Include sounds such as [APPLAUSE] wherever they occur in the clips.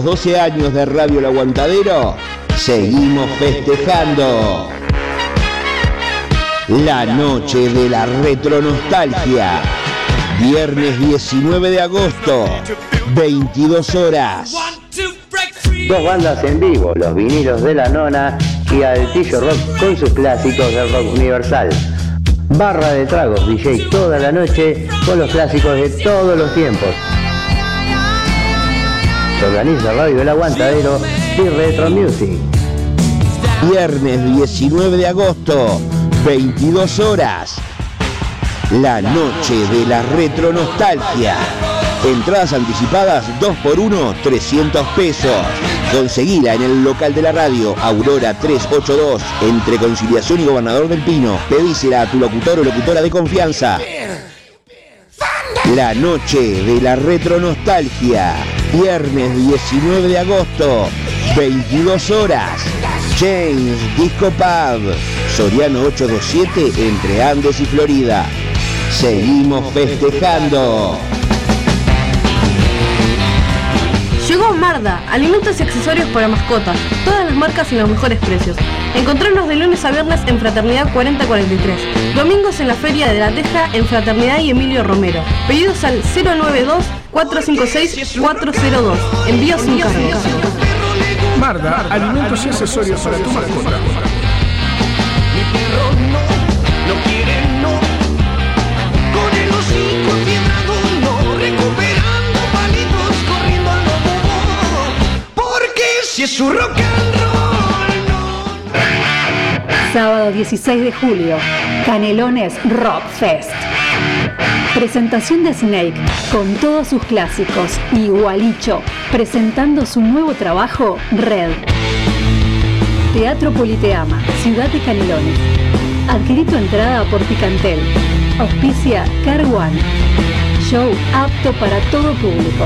los 12 años de Radio El Aguantadero, seguimos festejando. La noche de la retronostalgia. Viernes 19 de agosto, 22 horas. Dos bandas en vivo, los vinilos de la nona y Altillo Rock con sus clásicos del rock universal. Barra de tragos, DJ toda la noche con los clásicos de todos los tiempos. Organiza Radio El Aguantadero y Retro Music. Viernes 19 de agosto, 22 horas. La noche de la retronostalgia. Entradas anticipadas 2 por 1 300 pesos. Conseguila en el local de la radio Aurora 382 entre Conciliación y Gobernador del Pino. Pedísela a tu locutor o locutora de confianza. La noche de la retronostalgia. Viernes 19 de agosto, 22 horas. James Disco Pub. Soriano 827 entre Andes y Florida. Seguimos festejando. Llegó Marda, alimentos y accesorios para mascotas, todas las marcas y los mejores precios. Encontrarnos de lunes a viernes en Fraternidad 4043, domingos en la Feria de la Teja en Fraternidad y Emilio Romero. Pedidos al 092-456-402. Envíos sin cargo. Marda, alimentos y accesorios para tu mascota. Mi perro no, no quiere no. Con el hocico afiebrado no, recuperando palitos, corriendo al lobo. Porque si es su rock and roll, no. Sábado 16 de julio, Canelones Rock Fest. Presentación de Snake con todos sus clásicos y Gualicho presentando su nuevo trabajo Red. Teatro Politeama, Ciudad de Canelones. Adquirí tu entrada por Picantel. Auspicia Car One. Show apto para todo público.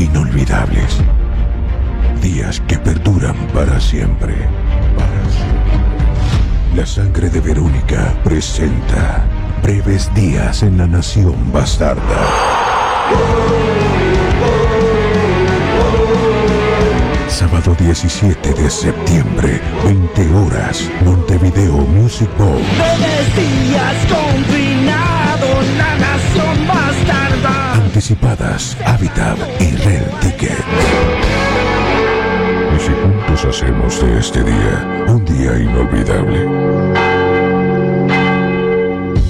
Inolvidables, días que perduran para siempre. La sangre de Verónica presenta breves días en la nación bastarda. Sábado 17 de septiembre, 20 horas, Montevideo Music Bowl. Breves días confinados, la nación bastarda. Anticipadas, Habitat y Red Ticket. Y si juntos hacemos de este día un día inolvidable.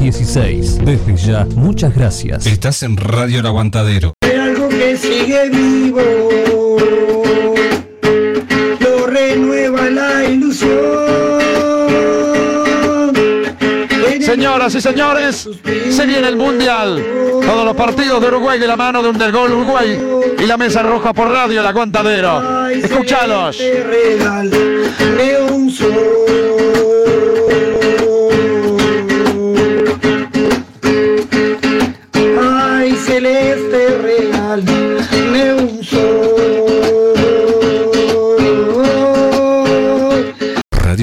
716. Desde ya, muchas gracias. Estás en Radio El Aguantadero. Hay algo que sigue vivo, lo renueva la ilusión. Señoras y señores, se viene el Mundial. Todos los partidos de Uruguay de la mano de un del gol Uruguay y la mesa roja por radio El Aguantadero. Regalaré un sol.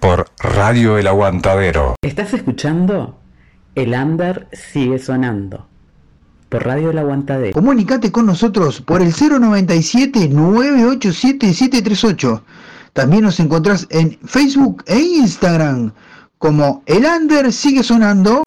por Radio El Aguantadero. Estás escuchando El Under sigue sonando por Radio El Aguantadero. Comunicate con nosotros por el 097 987 738. También nos encontrás en Facebook e Instagram como El Under sigue sonando.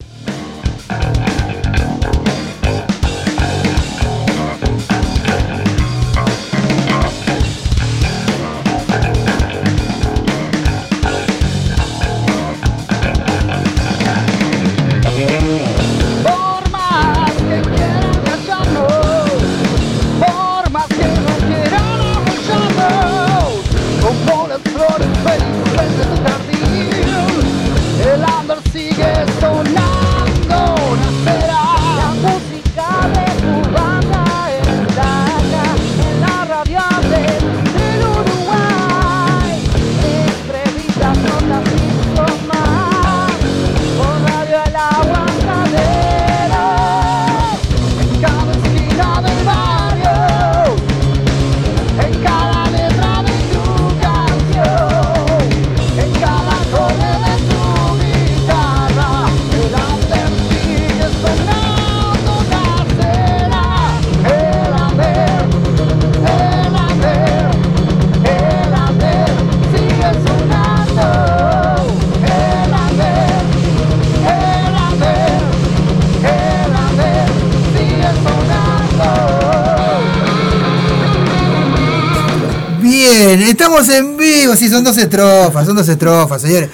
Estamos en vivo, sí, son dos estrofas, son dos estrofas, señores.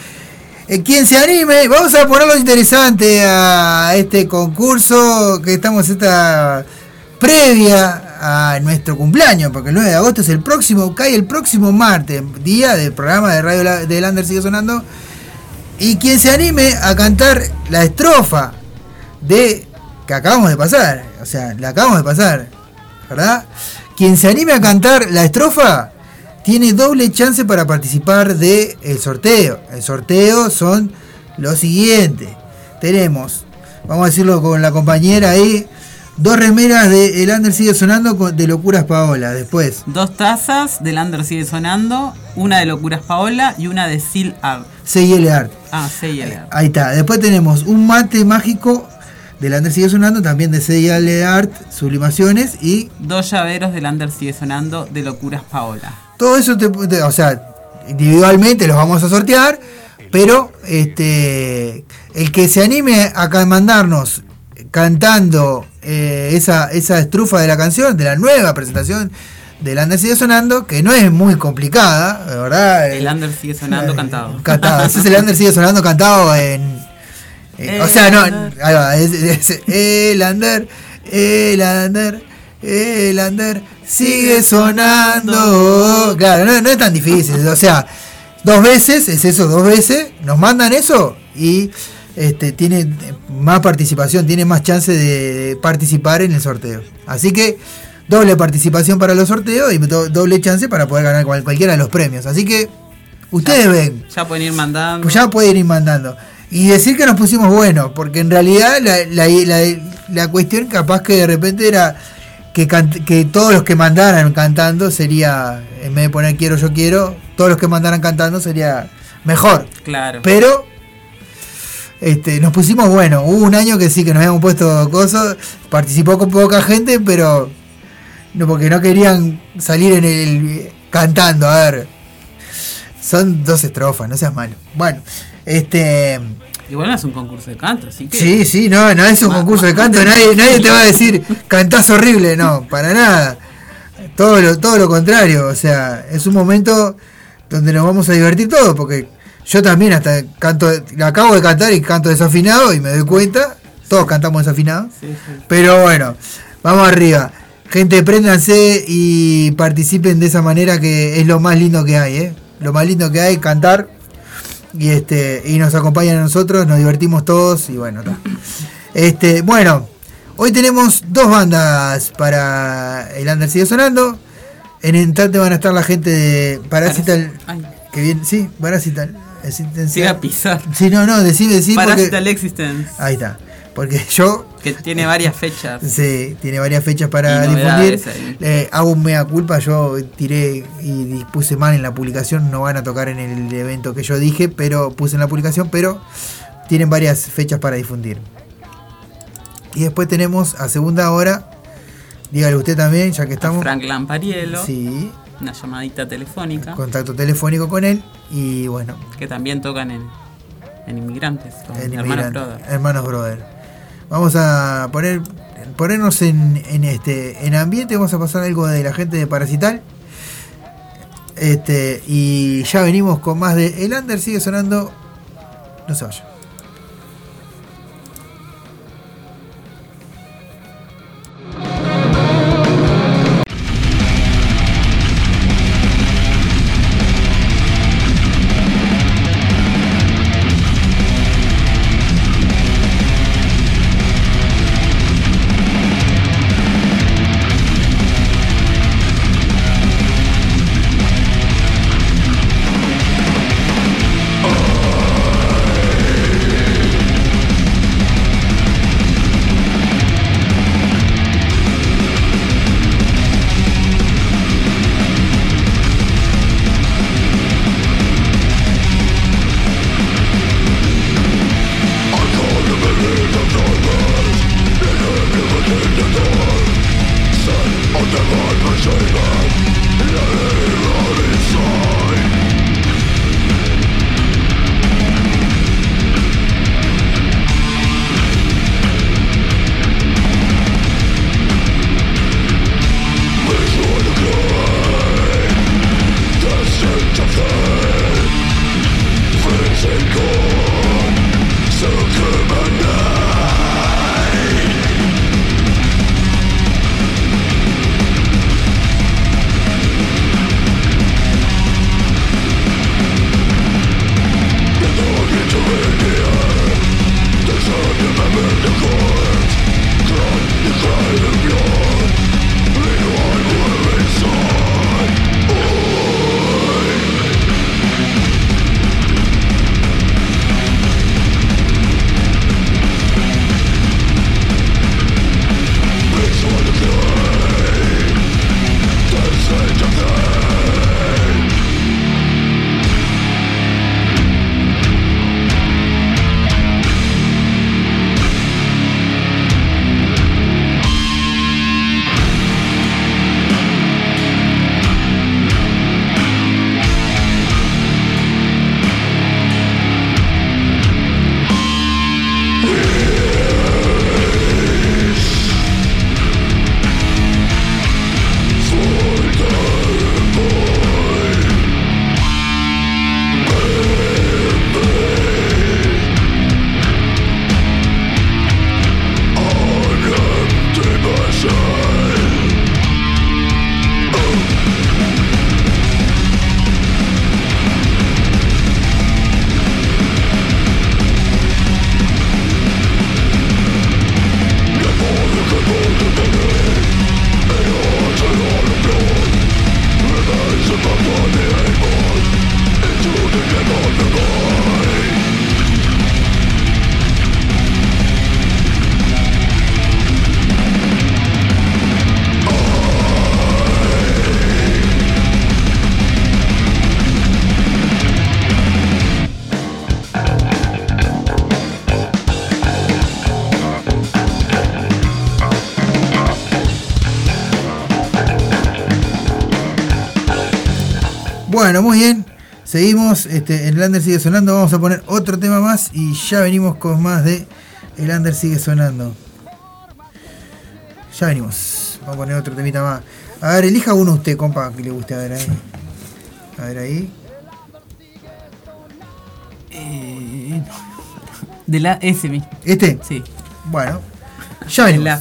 Eh, quien se anime, vamos a ponerlo interesante a este concurso que estamos esta previa a nuestro cumpleaños, porque el 9 de agosto es el próximo, cae el próximo martes, día del programa de Radio de Lander sigue sonando. Y quien se anime a cantar la estrofa de que acabamos de pasar, o sea, la acabamos de pasar, ¿verdad? quien se anime a cantar la estrofa tiene doble chance para participar del el sorteo. El sorteo son los siguientes. Tenemos, vamos a decirlo con la compañera ahí, dos remeras de El Under sigue sonando de Locuras Paola. Después, Dos tazas del Under sigue sonando, una de Locuras Paola y una de Seal Art. CL Art. Ah, CL Art. Ahí está. Después tenemos un mate mágico del Under sigue sonando, también de CL Art, Sublimaciones y Dos llaveros del Under sigue sonando de Locuras Paola. Todo eso, te, te- o sea, individualmente los vamos a sortear, pero este el que se anime a mandarnos cantando eh, esa, esa estrufa de la canción, de la nueva presentación del Under sigue sonando, que no es muy complicada, de verdad. El Under sigue sonando cantado. Cantado. Ese es el Under sigue sonando cantado en. eh, o sea, no, ahí va, es, es- el Under, el Under, el Under sigue sonando. Claro, no, no es tan difícil. O sea, dos veces, es eso, dos veces, nos mandan eso y este tiene más participación, tiene más chance de participar en el sorteo. Así que doble participación para los sorteos y do- doble chance para poder ganar cual- cualquiera de los premios. Así que ustedes ven, Ya pueden ir mandando. pues ya pueden ir mandando. Y decir que nos pusimos buenos, porque en realidad la, la- la- la cuestión capaz que de repente era que, todos los que mandaran cantando sería, en vez de poner quiero, yo quiero, todos los que mandaran cantando sería mejor. Claro. Pero este, nos pusimos buenos. Hubo un año que sí, que nos habíamos puesto cosas, participó con poca gente, pero no porque no querían salir en el cantando, a ver. Son dos estrofas, no seas malo. Bueno, este Igual no es un concurso de canto, así que. Sí, sí, no, no es un concurso de canto, nadie, nadie te va a [LAUGHS] decir cantás horrible, no, para nada. Todo lo, todo lo contrario, o sea, es un momento donde nos vamos a divertir todos, porque yo también hasta canto, acabo de cantar y canto desafinado y me doy cuenta, todos cantamos desafinados, pero bueno, vamos arriba. Gente, préndanse y participen de esa manera que es lo más lindo que hay, ¿eh? Lo más lindo que hay, cantar y este y nos acompañan a nosotros, nos divertimos todos y bueno, ta. este bueno, hoy tenemos dos bandas para el Under sigue sonando. En instante van a estar la gente de Parasital que viene, sí, Parasital. Existencial. Siga a pisar. Sí, no, no, decime, decime porque Parasital Existence. ahí está. Porque yo Que tiene varias fechas. [LAUGHS] Sí, tiene varias fechas para difundir. Eh, hago un mea culpa, yo tiré y di- puse mal en la publicación, no van a tocar en el evento que yo dije, pero puse en la publicación, pero tienen varias fechas para difundir. Y después tenemos a segunda hora, dígale usted también, ya que estamos, Frank Lampariello. Sí. Una llamadita telefónica. contacto telefónico con él y bueno, Que también tocan en, en Inmigrantes. Con en Hermanos Inmigrante, Brothers. Hermanos Brother. Vamos a poner ponernos en, en este en ambiente, vamos a pasar algo de la gente de Parasital. Este, y ya venimos con más de El Under sigue sonando. No se vaya. Bueno, muy bien. Seguimos, este, el Lander sigue sonando. Vamos a poner otro tema más y ya venimos con más de El Lander sigue sonando. Ya venimos. Vamos a poner otro temita más. A ver, elija uno usted, compa, que le guste. A ver ahí. A ver ahí. Eh, de la S mismo. ¿Este? Sí. Bueno, ya venimos.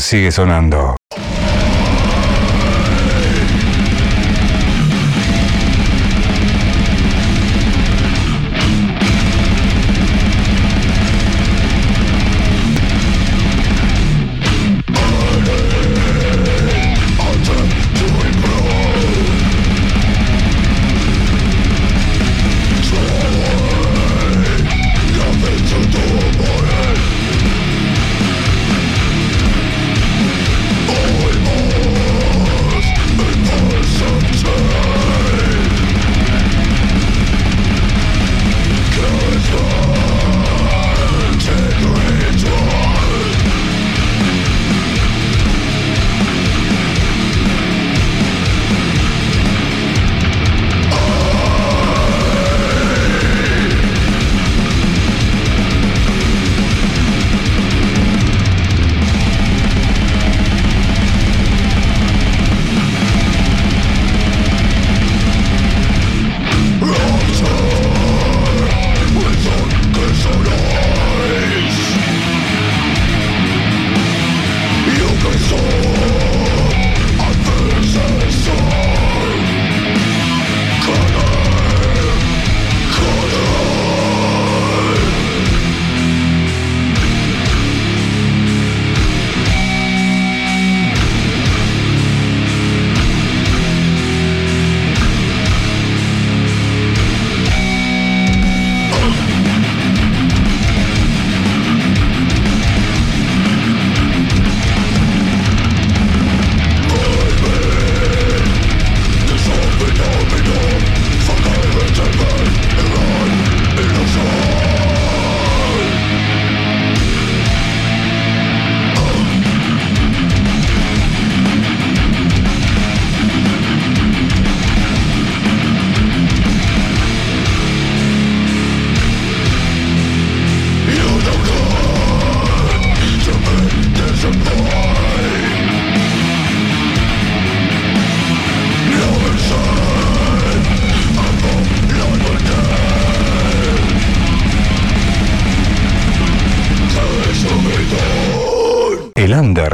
Sigue sonando.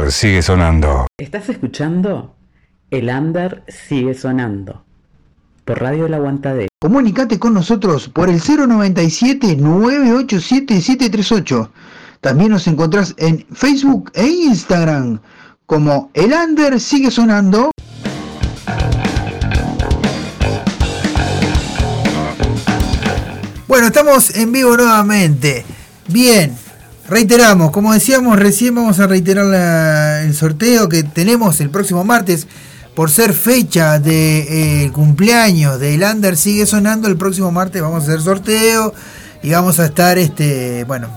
Under sigue sonando. ¿Estás escuchando? El under sigue sonando. Por Radio El Aguantadero. Comunicate con nosotros por el 097-987-738. También nos encontrás en Facebook e Instagram como El Under sigue sonando. Bueno, estamos en vivo nuevamente. Bien, reiteramos, como decíamos recién, vamos a reiterar la- el sorteo que tenemos el próximo martes. Por ser fecha de eh, cumpleaños del Under sigue sonando, el próximo martes vamos a hacer sorteo y vamos a estar, este, bueno,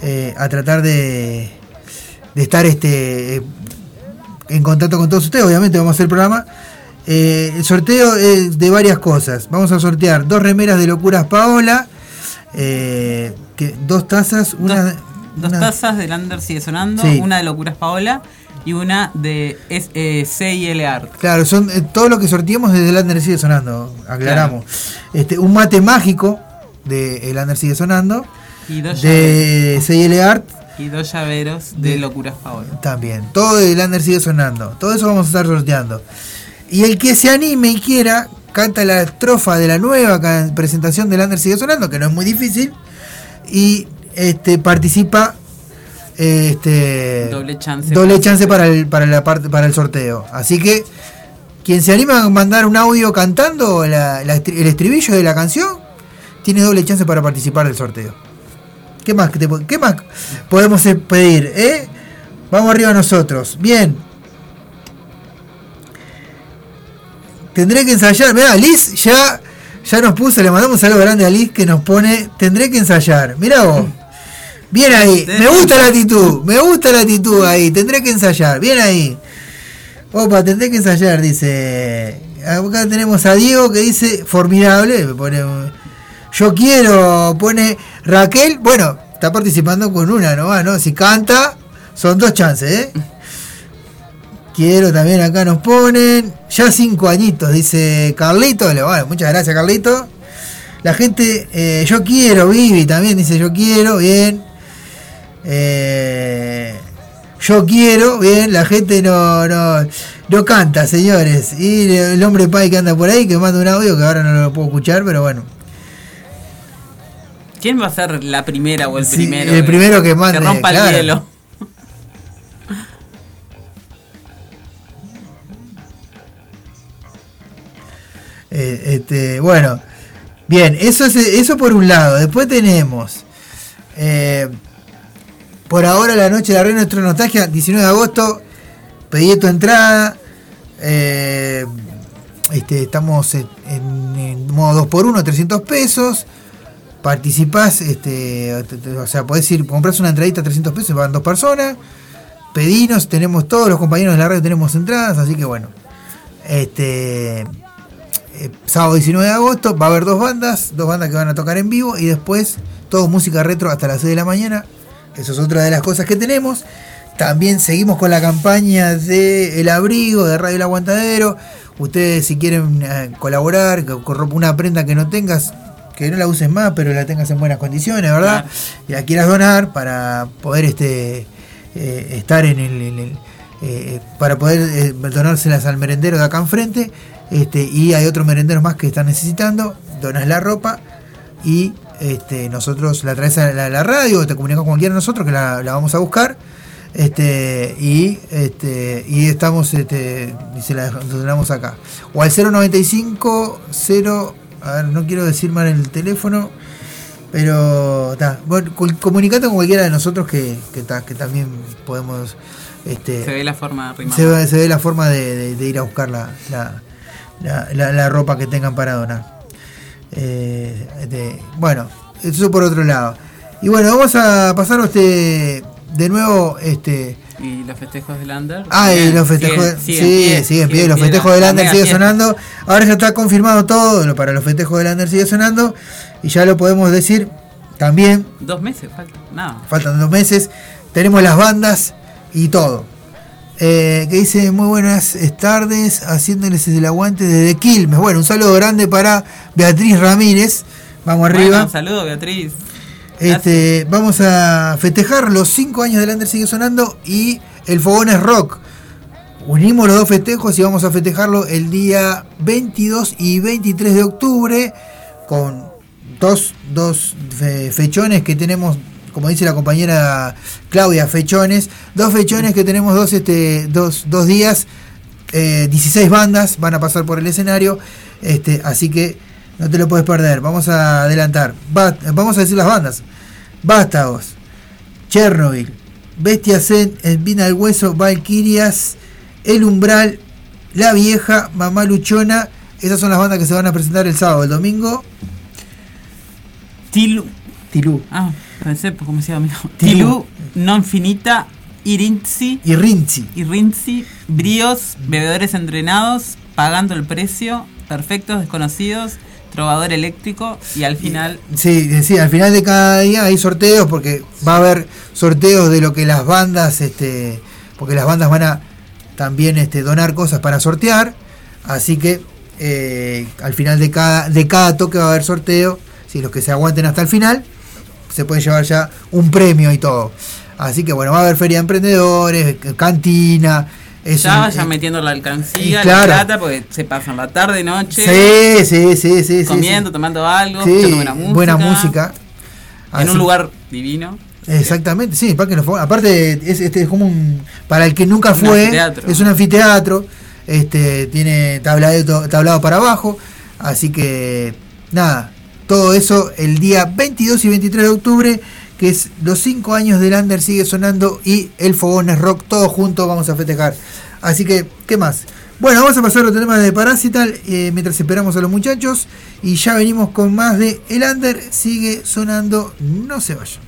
eh, a tratar de, de estar este, eh, en contacto con todos ustedes. Obviamente vamos a hacer el programa. El sorteo es de varias cosas. Vamos a sortear dos remeras de locuras Paola, que, dos tazas, una, Dos tazas del Under sigue sonando, Sí. una de Locuras Paola y una de eh, CIL Art. Claro, son eh, todo lo que sorteamos desde el Under sigue sonando, aclaramos. Este, un mate mágico de el Under sigue sonando, Y dos de CL Art Y dos llaveros de, Locuras Paola. también. Todo del Under sigue sonando. Todo eso vamos a estar sorteando. Y el que se anime y quiera, canta la estrofa de la nueva presentación del Under sigue sonando, que no es muy difícil, y este participa este Doble chance. doble chance para el, para la parte para el sorteo. Así que quien se anima a mandar un audio cantando la- la estri- el estribillo de la canción, tiene doble chance para participar del sorteo. ¿Qué más, te qué más podemos eh, pedir? eh? Vamos arriba nosotros. Bien. Tendré que ensayar. Mira, Liz ya, ya nos puso, le mandamos saludo grande a Liz que nos pone, tendré que ensayar. Mira vos. Bien ahí, me gusta la actitud, me gusta la actitud ahí, tendré que ensayar, bien ahí. Opa, tendré que ensayar, dice. Acá tenemos a Diego que dice, formidable, me pone, yo quiero, pone Raquel, bueno, está participando con una nomás, ¿no? Si canta, son dos chances, ¿eh? Quiero también acá nos ponen, ya cinco añitos, dice Carlito, bueno, muchas gracias Carlito. La gente, eh, yo quiero, Vivi también dice yo quiero, bien. Eh, yo quiero, bien, la gente no, no, no canta, señores. Y el hombre pai que anda por ahí, que manda un audio que ahora no lo puedo escuchar, pero bueno. ¿Quién va a ser la primera o el Sí, primero? el primero que mande, Que rompa claro. el hielo. [LAUGHS] Eh, este, bueno, bien, eso es eso por un lado. Después tenemos eh, por ahora la noche de la reina nuestra nostalgia, 19 de agosto, pedí tu entrada. eh, este, estamos en, en- en modo 2x1, 300 pesos. Participás, este, te- te- o sea, podés ir, compras una entradita 300 pesos, van dos personas. Pedinos, tenemos todos los compañeros de la radio, tenemos entradas, así que bueno. Este, eh, sábado 19 de agosto va a haber dos bandas, dos bandas que van a tocar en vivo y después todo música retro hasta las 6 de la mañana. Eso es otra de las cosas que tenemos. También seguimos con la campaña de El Abrigo, de Radio El Aguantadero. Ustedes si quieren eh, colaborar una prenda que no tengas, que no la uses más, pero la tengas en buenas condiciones, ¿verdad? Y la quieras donar para poder este eh, estar en el, en el, eh, para poder eh, donárselas al merendero de acá enfrente. Este, y hay otros merenderos más que están necesitando. Donas la ropa y este, nosotros la traes a la, la radio, te comunicas con cualquiera de nosotros que la, la vamos a buscar. Este, y este, y estamos este, y se la donamos acá. O al 095 0 a ver, no quiero decir mal el teléfono, pero ta, bueno, comunicate con cualquiera de nosotros que, que, ta, que también podemos este, Se ve la forma de se ve, se ve la forma de, de- de ir a buscar la, la, la- la- la ropa que tengan para donar. Eh, este, bueno, eso por otro lado. Y bueno, vamos a pasar este, de nuevo. Este, Y los festejos del Under. Ah, y los festejos, siguen- sí, siguen pie, siguen pie, siguen los festejos la- del la Under mega sigue sonando. Ahora ya está confirmado todo, lo- para los festejos del Under sigue sonando. Y ya lo podemos decir también, Dos meses, falta. Nada. faltan dos meses, tenemos las bandas y todo. Eh, que dice muy buenas tardes, haciéndoles el aguante desde Quilmes. Bueno, un saludo grande para Beatriz Ramírez. Vamos arriba. Bueno, un saludo, Beatriz. Este, vamos a festejar los 5 años del Under sigue sonando y el Fogones Rock. Unimos los dos festejos y vamos a festejarlo el día 22 y 23 de octubre con dos, dos fe- fechones que tenemos, como dice la compañera Claudia, fechones, dos fechones que tenemos dos, este, dos, dos días, eh, 16 bandas van a pasar por el escenario, este, así que no te lo puedes perder. Vamos a adelantar, Va- vamos a decir las bandas. Vástagos, Chernobyl, Bestia Zen, Espina del Hueso, Valkyrias, El Umbral, La Vieja, Mamá Luchona. Esas son las bandas que se van a presentar el sábado. El domingo, Tilu. Tilú. Ah, pensé, pues, ¿cómo se llama? Tilú. Tilú, non finita, Irinzi. Y Rinzi. Irinzi, Bríos, Bebedores entrenados, Pagando el precio, Perfectos desconocidos, Trovador eléctrico y al final Sí, sí, al final de cada día hay sorteos porque va a haber sorteos de lo que las bandas, este, porque las bandas van a también este, donar cosas para sortear, así que eh, al final de cada, de cada toque va a haber sorteo, si los que se aguanten hasta el final se pueden llevar ya un premio y todo. Así que bueno, va a haber feria de emprendedores, cantina, es ya un- vayan eh, metiendo la alcancía, y la claro. plata, porque se pasan la tarde, noche, Sí, sí, sí, sí, comiendo, sí. tomando algo, Sí, buena música. buena música. En un lugar divino. Exactamente, sí, Parque Los Fogones. Aparte, es, este, es como un. Para el que nunca Un fue, anfiteatro. es un anfiteatro. Este, tiene tablado, tablado para abajo. Así que, nada, todo eso el día 22 y 23 de octubre, que es los 5 años del Under sigue sonando y el Fogones Rock, todos juntos vamos a festejar. Así que, ¿qué más? Bueno, vamos a pasar a otro tema de Parasital eh, mientras esperamos a los muchachos. Y ya venimos con más de El Under sigue sonando, no se vayan.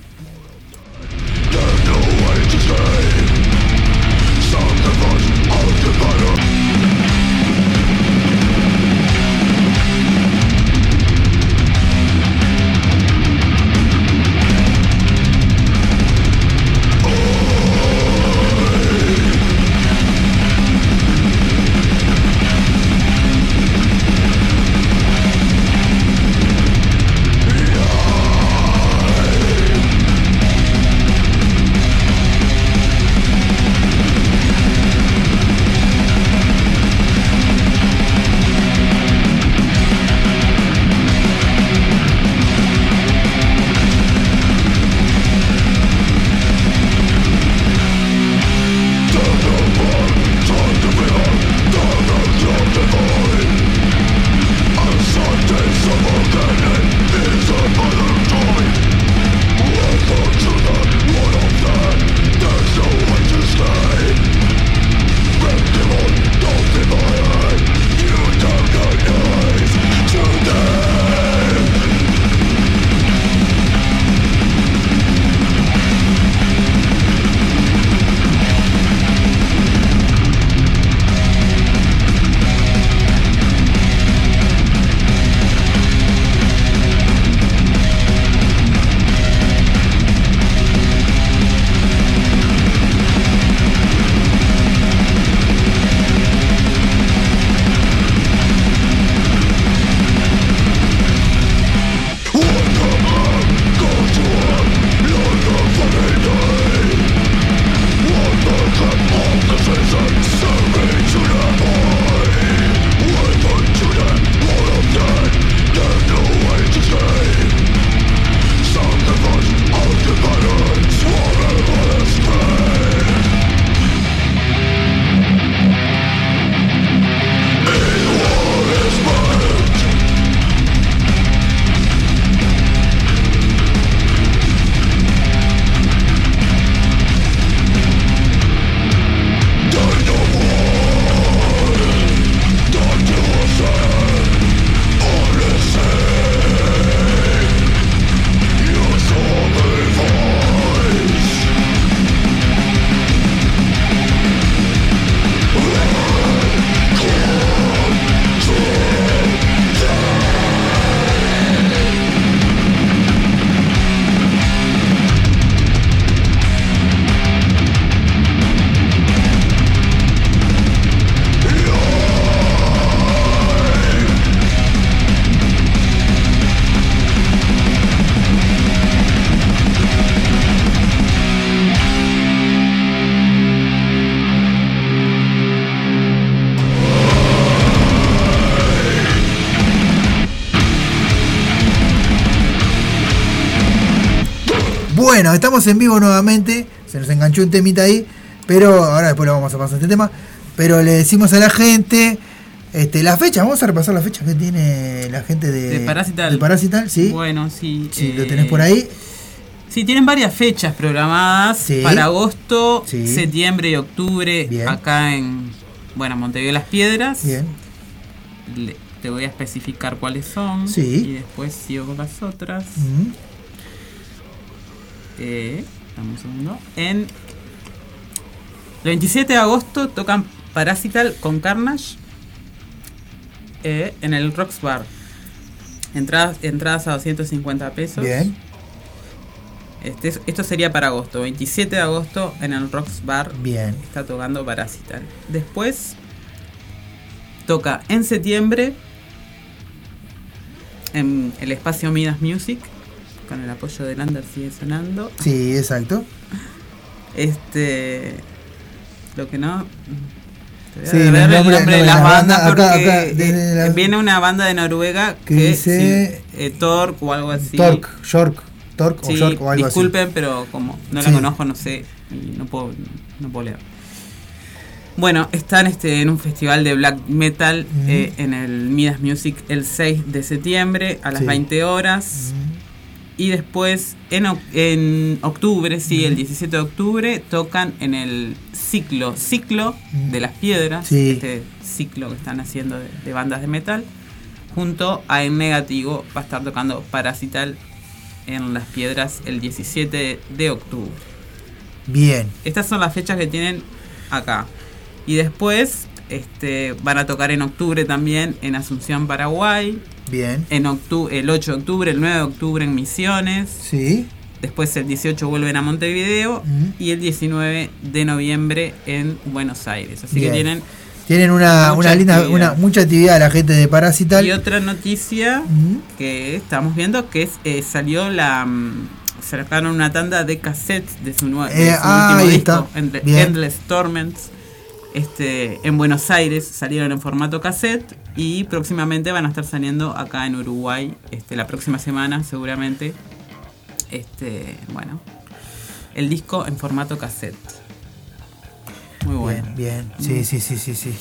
Estamos en vivo nuevamente. Se nos enganchó un temita ahí. Pero ahora después lo vamos a pasar este tema. Pero le decimos a la gente. Este, la fecha, vamos a repasar la fecha que tiene la gente de, De Parasital. de Parasital, sí. Bueno, sí. Si lo eh, tenés por ahí. Sí, tienen varias fechas programadas Sí. para agosto, Sí. septiembre y octubre Bien. acá en bueno, Montevideo Las Piedras. Bien. Le- te voy a especificar cuáles son Sí. y después sigo con las otras. Eh, dame un segundo. En el 27 de agosto tocan Parasital con Carnage eh, en el Rocks Bar. Entradas, entradas a 250 pesos. Bien. Este, es- esto sería para agosto. 27 de agosto en el Rocks Bar. Bien. Está tocando Parasital. Después toca en septiembre en el espacio Midas Music. Con el apoyo de Lander sigue sonando. Sí, exacto. Este. Lo que no. te voy a Sí, el el nombre- nombre, nombre de de las la bandas banda, acá- porque acá, desde eh, la- viene una banda de Noruega Que que, dice- sí, eh, Torque o algo así. Torque, York, Torque Sí, o York o algo así. disculpen, pero como no la conozco, no sé, y no puedo, no puedo leer. Bueno, están este, en un festival de black metal eh, en el Midas Music el 6 de septiembre a las Sí. 20 horas. Y después, en, oc- en octubre, sí, el 17 de octubre, tocan en el ciclo, ciclo de las piedras, Sí. este ciclo que están haciendo de, de bandas de metal, junto a En Negativo, va a estar tocando Parasital en las piedras el 17 de octubre. Bien. Estas son las fechas que tienen acá. Y después este, van a tocar en octubre también en Asunción, Paraguay. Bien. En octu- el 8 de octubre, el 9 de octubre en Misiones. Sí. Después el 18 vuelven a Montevideo. Y el 19 de noviembre en Buenos Aires. Así Bien. que tienen. Tienen una, Mucha una linda, actividad. una, mucha actividad la gente de Parasital. Y otra noticia que estamos viendo que es, eh, salió la. mm, sacaron una tanda de cassettes de su, nue- de Eh, ah, último disco. Endless Torments. Este, en Buenos Aires salieron en formato cassette y próximamente van a estar saliendo acá en Uruguay este, la próxima semana seguramente. Este, bueno, el disco en formato cassette. Muy bueno. Bien, sí, sí, sí, sí, sí.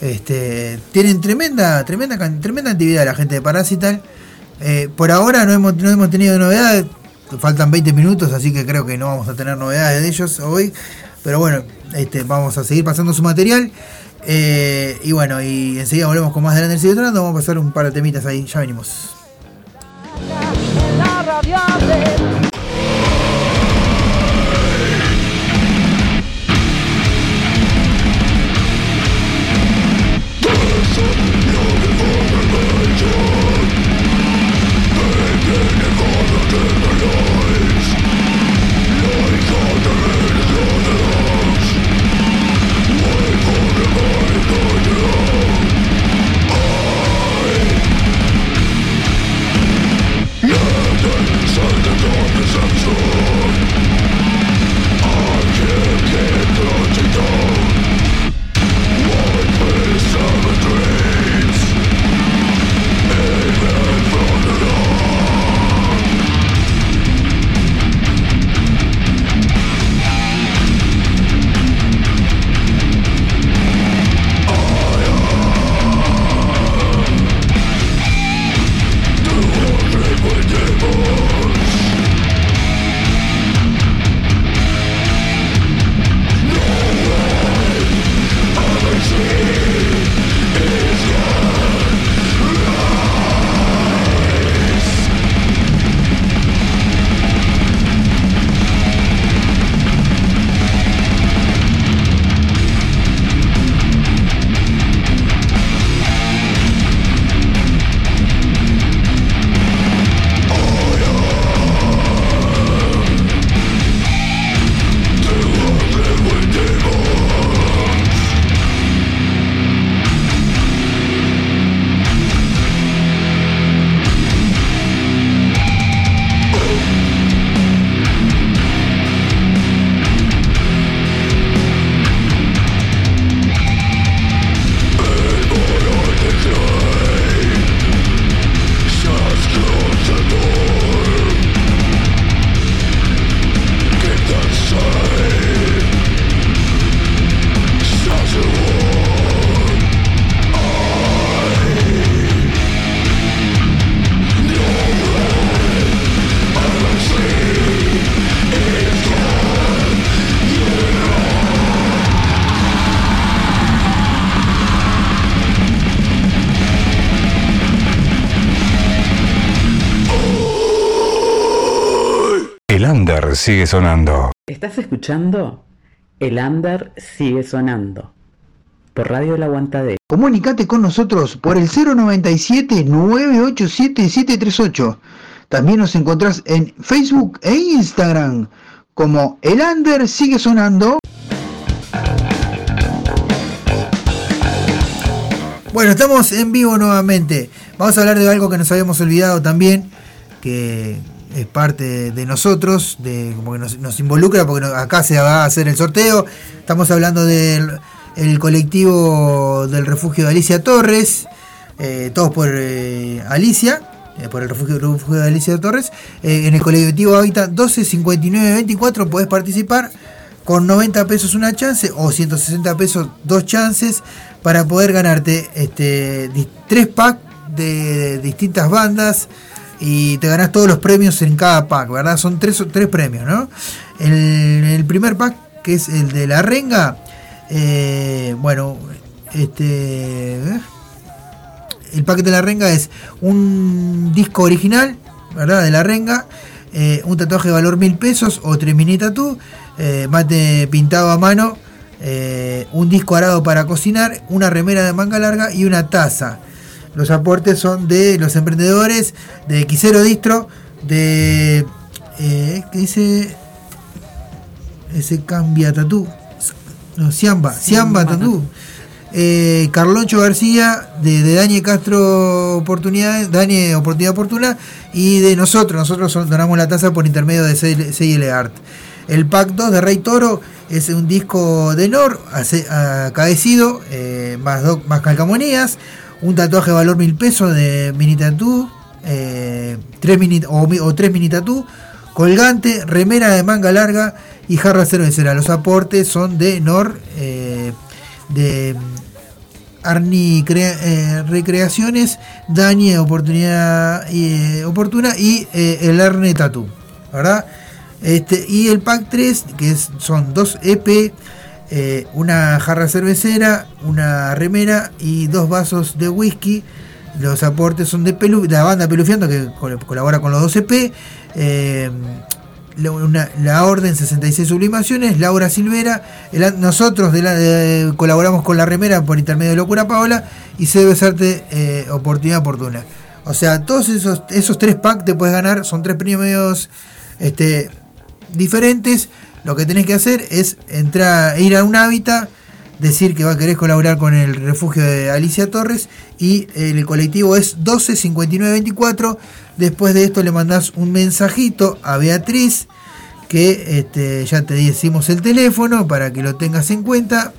Este, tienen tremenda, tremenda, tremenda actividad la gente de Parasital. Eh, por ahora no hemos, no hemos tenido novedades. Faltan 20 minutos, así que creo que no vamos a tener novedades de ellos hoy. Pero bueno, este, vamos a seguir pasando su material. Eh, y bueno, y enseguida volvemos con más de Sigue Tronando. Vamos a pasar un par de temitas ahí. Ya venimos. Under sigue sonando. ¿Estás escuchando? El under sigue sonando. Por Radio El Aguantadero. Comunicate con nosotros por el 097-987-738. También nos encontrás en Facebook e Instagram como El Under sigue sonando. Bueno, estamos en vivo nuevamente. Vamos a hablar de algo que nos habíamos olvidado también, que es parte de nosotros, de como que nos, involucra, porque acá se va a hacer el sorteo. Estamos hablando del el colectivo del refugio de Alicia Torres, eh, todos por eh, Alicia, eh, por el refugio, refugio de Alicia Torres. En el colectivo Hábitat 125924 podés participar con 90 pesos una chance o 160 pesos dos chances para poder ganarte este tres packs de distintas bandas y te ganás todos los premios en cada pack, ¿verdad? Son tres, tres premios, ¿no? El, primer pack, que es el de la renga, eh, bueno, este... ¿eh? El pack de la renga es un disco original, ¿verdad? De la renga, eh, un tatuaje de valor mil pesos o tres mini tatú, eh, mate pintado a mano, un disco arado para cocinar, una remera de manga larga y una taza. Los aportes son de los emprendedores, de Quisero Distro, de. Eh, ¿Qué dice? Ese cambia tatú. No, Siamba, Siamba tatú. Eh, Carloncho García, de, de Dani Castro Oportunidades, Dani Oportunidad Oportuna, y de nosotros, nosotros donamos la taza por intermedio de CL Art. El pack 2 de Rey Toro es un disco de Nor, acaecido, eh, más, do- más calcamonías, un tatuaje de valor mil pesos de mini tatú, eh, tres mini, o, tres mini tatú, colgante, remera de manga larga y jarra cervecera. Los aportes son de Nor, eh, de mm, Arni Crea- eh, Recreaciones, Dani Oportunidad eh, Oportuna y el Arne Tatu, ¿verdad? Este, y el pack 3, que es- son dos EP, eh, una jarra cervecera, una remera y dos vasos de whisky. Los aportes son de, la banda Pelufiando, que col- colabora con los dos EP. eh, la, Orden 66 Sublimaciones, Laura Silvera, nosotros de la, colaboramos con la remera por intermedio de Locura Paola y se debe hacerte eh, oportunidad oportuna. O sea, todos esos, esos tres packs te puedes ganar, son tres premios este, diferentes. Lo que tenés que hacer es entrar, ir a un hábitat, decir que va a querer colaborar con el refugio de Alicia Torres y el colectivo es 125924. Después de esto le mandás un mensajito a Beatriz que este, ya te decimos el teléfono para que lo tengas en cuenta.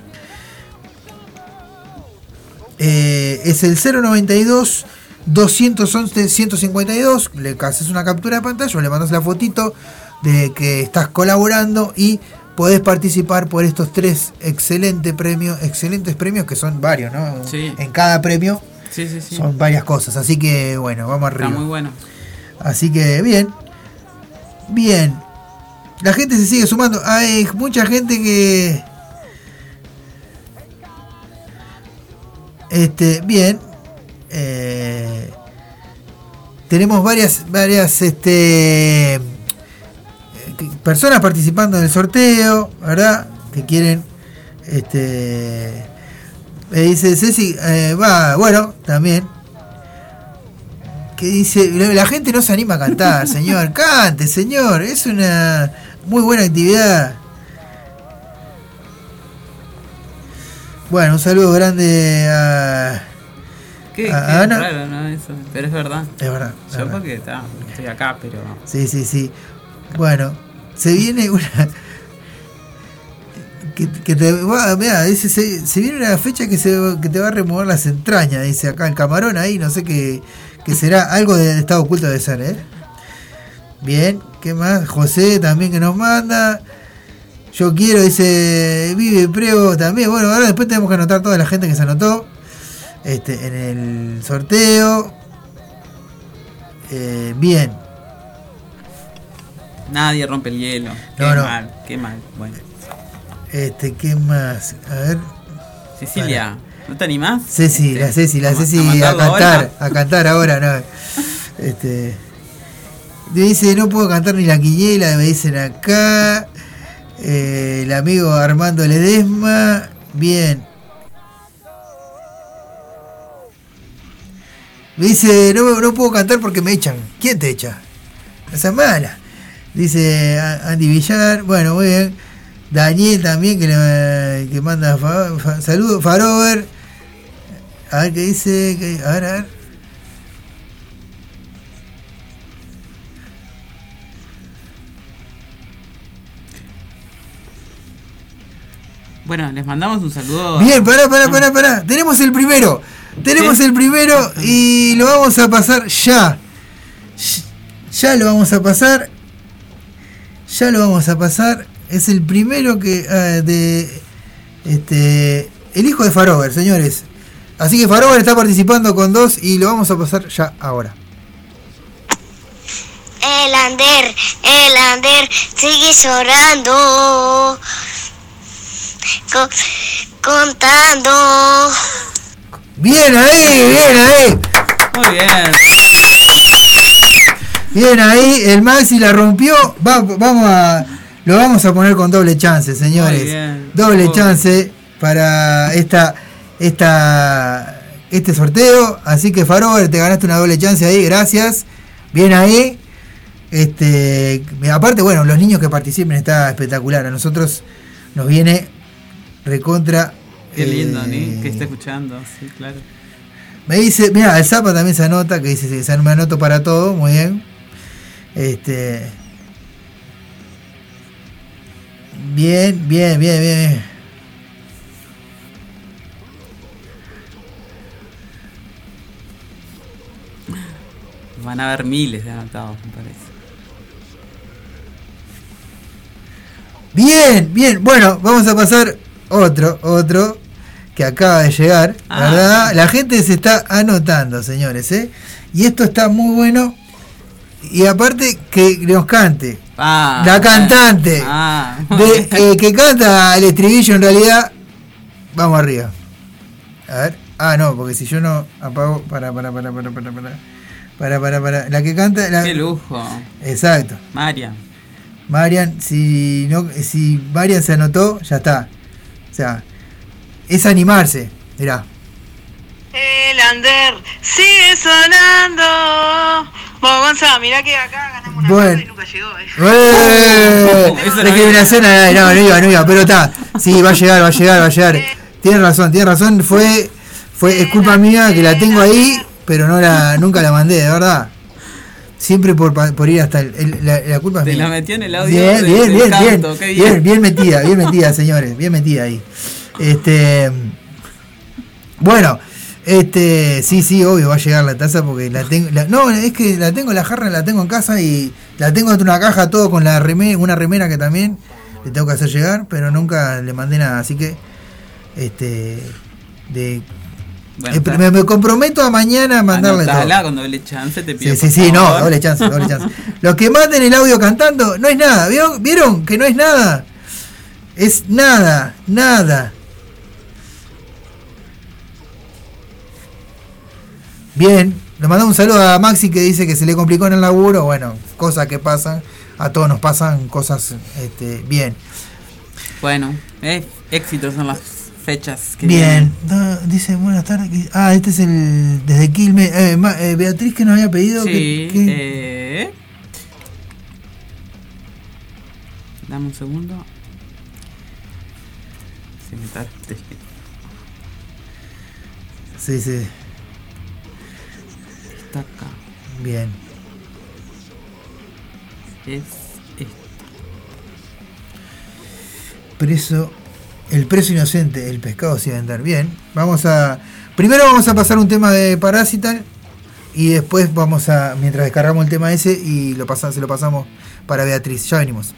Eh, es el 092 211 152. Le haces una captura de pantalla, le mandas la fotito de que estás colaborando y podés participar por estos tres excelentes premios, excelentes premios que son varios, ¿no? Sí. En cada premio Sí, sí, sí. son varias cosas, así que bueno, vamos arriba. Está muy bueno. Así que bien. Bien. La gente se sigue sumando. Hay mucha gente que. Este, bien. Eh, tenemos varias, varias, este, personas participando en el sorteo, ¿verdad? Que quieren, este, me dice Ceci, eh, va, bueno, también, que dice, la gente no se anima a cantar, [LAUGHS] señor, cante, señor, es una muy buena actividad. Bueno, un saludo grande a... Qué, a qué Ana. raro, ¿no? Eso, pero es verdad. Es verdad, es Yo verdad. porque está, estoy acá, pero. Sí, sí, sí. Bueno, se viene una... Que, que te va, dice, se, se viene una fecha que, se, que te va a remover las entrañas, dice acá el camarón ahí, no sé qué, qué será, algo de estado oculto debe ser, ¿eh? Bien, ¿qué más? José también que nos manda. Yo quiero, dice, vive Prego también. Bueno, ahora después tenemos que anotar toda la gente que se anotó este, en el sorteo. Eh, bien, Nadie rompe el hielo. Qué No, no. mal, qué mal. Bueno. Este, ¿qué más? A ver. Cecilia, ¿no te animás? Ceci, Este, la Ceci, la a Ceci a cantar, ahora. a cantar ahora, no. Este. Me dice, no puedo cantar ni la quiniela, me dicen acá. Eh, el amigo Armando Ledesma. Bien. Me dice, no, no puedo cantar porque me echan. ¿Quién te echa? Esa es mala. Dice Andy Villar. Bueno, muy bien. Daniel también, que, le, que manda fa- fa- saludos. Farover. A ver qué dice. qué- a ver, a ver. Bueno, les mandamos un saludo. Bien, pará, pará, pará, pará. Tenemos el primero. Tenemos ¿Sí? el primero y lo vamos a pasar ya. Ya lo vamos a pasar. Ya lo vamos a pasar. Es el primero que ah, de este el hijo de Farover, señores. Así que Farover está participando con dos y lo vamos a pasar ya ahora. El Ander, el Ander sigue llorando. Co- contando. Bien ahí, bien ahí. Muy bien. Bien ahí, el Maxi la rompió. Va- vamos a lo vamos a poner con doble chance, señores. Doble chance para esta esta este sorteo, así que Farover te ganaste una doble chance ahí, gracias. Bien ahí. Este, aparte, bueno, los niños que participen está espectacular. A nosotros nos viene recontra Qué lindo, eh, ¿ni? Que está escuchando, sí, claro. me dice, mira, el Zapa también se anota, que dice se me anoto para todo, muy bien. Este. Bien, bien, bien, bien. Van a haber miles de anotados, me parece. Bien, bien. Bueno, vamos a pasar otro, otro que acaba de llegar, Ah. ¿verdad? La gente se está anotando, señores, ¿eh? Y esto está muy bueno. Y aparte que nos cante. Ah, la cantante Ah, de, eh, que canta el estribillo en realidad. Vamos arriba. A ver. Ah, no, porque si yo no apago. Para, para, para, para, para, para. Para, para, para. La que canta. La... Qué lujo. Exacto. María. Marian, si no, si Marian se anotó, ya está. O sea, es animarse. Mirá. El Ander sigue sonando. Vos, Gonzalo, mirá que acá ganamos una Bueno. y nunca llegó. eh. ¡Eh! [LAUGHS] Eso no Discriminación, no, no iba, no iba, pero está. Sí, va a llegar, va a llegar, va a llegar. Tienes razón, tienes razón. Fue, fue, es culpa mía que la tengo ahí, pero no la, nunca la mandé, de verdad. Siempre por, pa- por ir hasta el, el- la, la culpa es Te mía. la metió en el audio Bien, bien, del bien, canto, bien, qué bien, bien. bien metida, bien metida, señores, bien metida ahí. Este, bueno, este, sí, sí, obvio va a llegar la taza porque la tengo, la- no, es que la tengo la jarra, la tengo en casa y la tengo en una caja todo con la remera, una remera que también le tengo que hacer llegar, pero nunca le mandé nada, así que, este, de, Bueno, eh, me, me comprometo a mañana a mandarle todo. Con doble chance, te pido. Sí, sí, no, doble chance, doble chance. Los que manden el audio cantando, no es nada. ¿Vieron, ¿Vieron que no es nada? Es nada, nada. Bien, le mandamos un saludo a Maxi que dice que se le complicó en el laburo. Bueno, cosas que pasan, a todos nos pasan cosas este, bien. Bueno, eh, éxitos son las fechas que Bien. No, dice buenas tardes. Ah, este es el desde Quilmes. Eh, eh, Beatriz que nos había pedido Sí, que, que- Dame un segundo. Se me está- Sí, sí. Está acá. Bien. Es esto. preso el preso inocente el pescado sin vender bien vamos a primero vamos a pasar un tema de Parasital y después vamos a mientras descargamos el tema ese y lo pasa- se lo pasamos para Beatriz ya venimos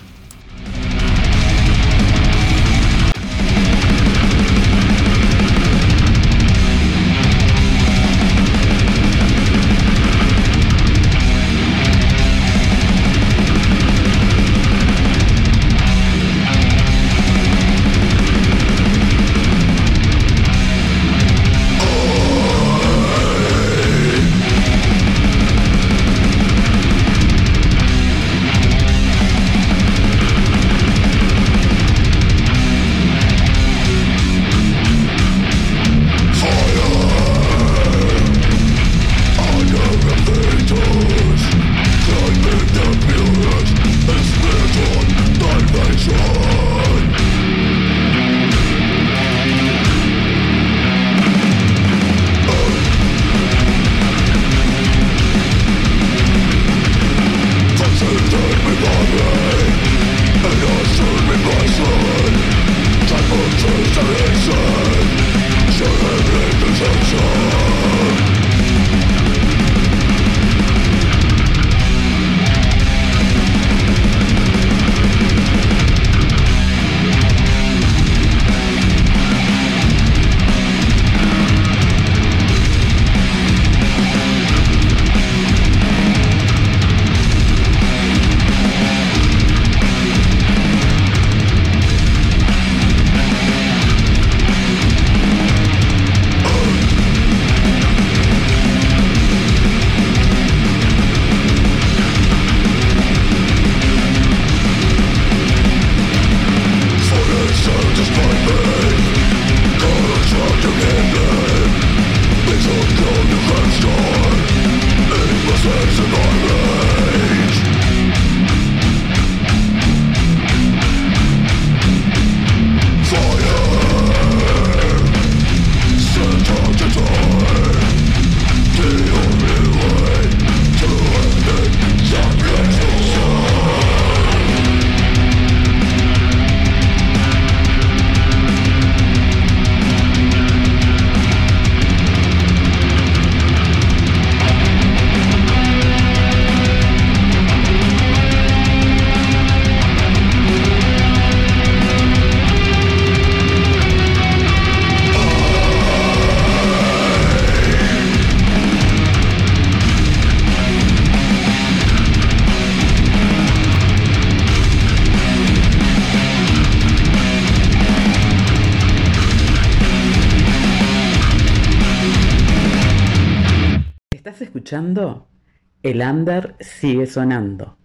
El Under sigue sonando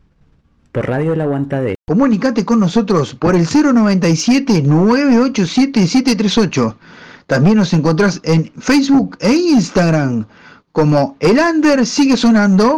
por Radio El Aguantadero. Comunicate con nosotros por el 097-987-738. También nos encontrás en Facebook e Instagram como El Under sigue sonando.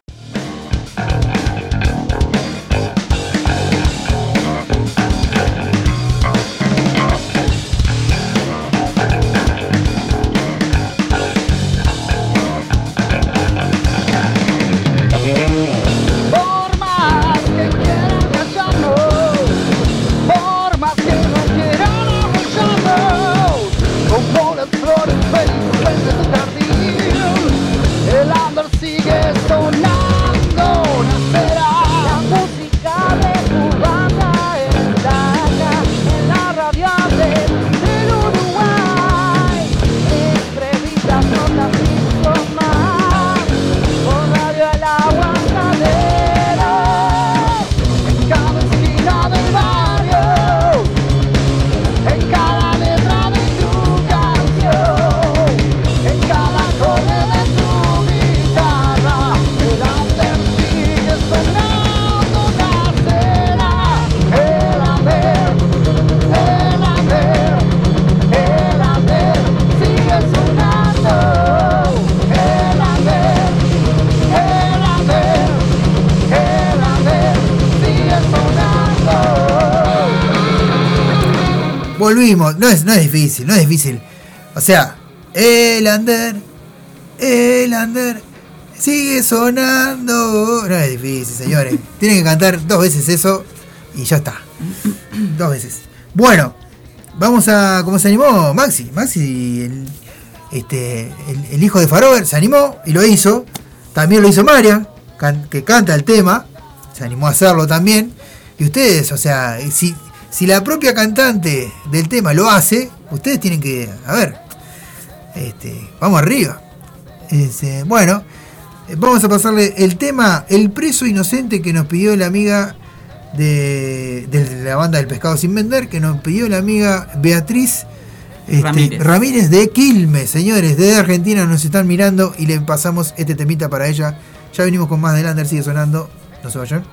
No es, no es difícil, no es difícil. O sea, el under, el under sigue sonando. No es difícil, señores. [LAUGHS] Tienen que cantar dos veces eso y ya está. Dos veces. Bueno, vamos a. ¿Cómo se animó? Maxi. Maxi, el, este, el, el hijo de Farover, se animó y lo hizo. También lo hizo María, can- que canta el tema. Se animó a hacerlo también. Y ustedes, o sea, si, si la propia cantante del tema lo hace, ustedes tienen que. A ver. Este, vamos arriba. Este, bueno, eh, vamos a pasarle el tema El preso inocente que nos pidió la amiga de, de la banda del pescado sin vender, que nos pidió la amiga Beatriz este, Ramírez. Ramírez de Quilmes, señores, desde Argentina nos están mirando y le pasamos este temita para ella. Ya venimos con más de Lander, sigue sonando. No se vayan.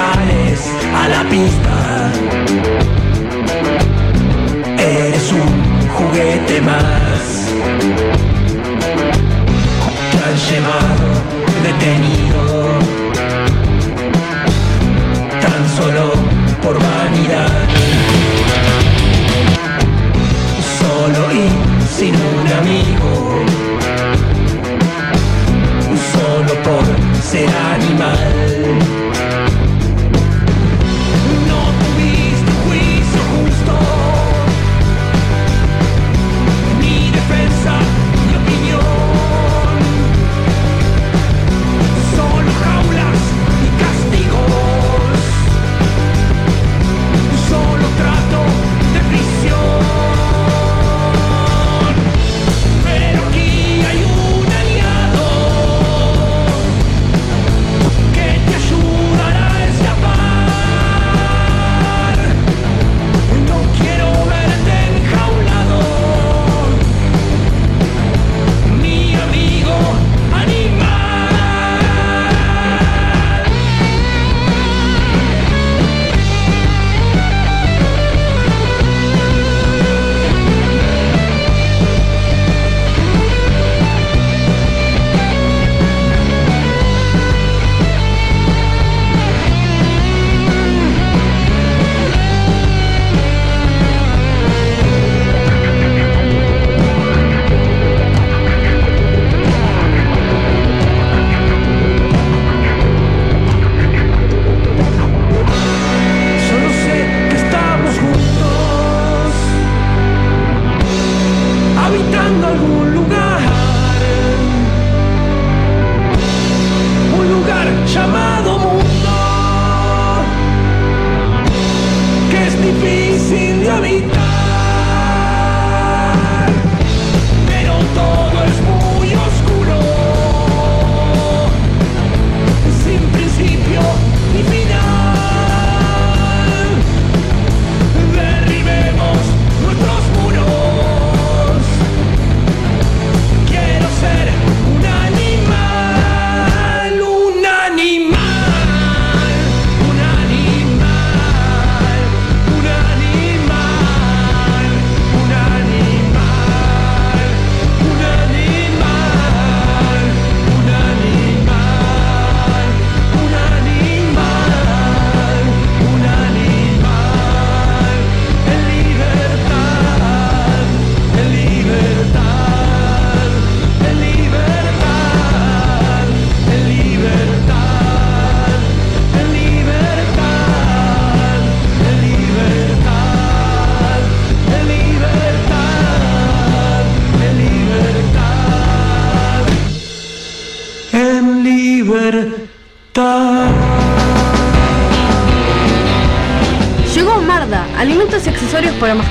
A la pista.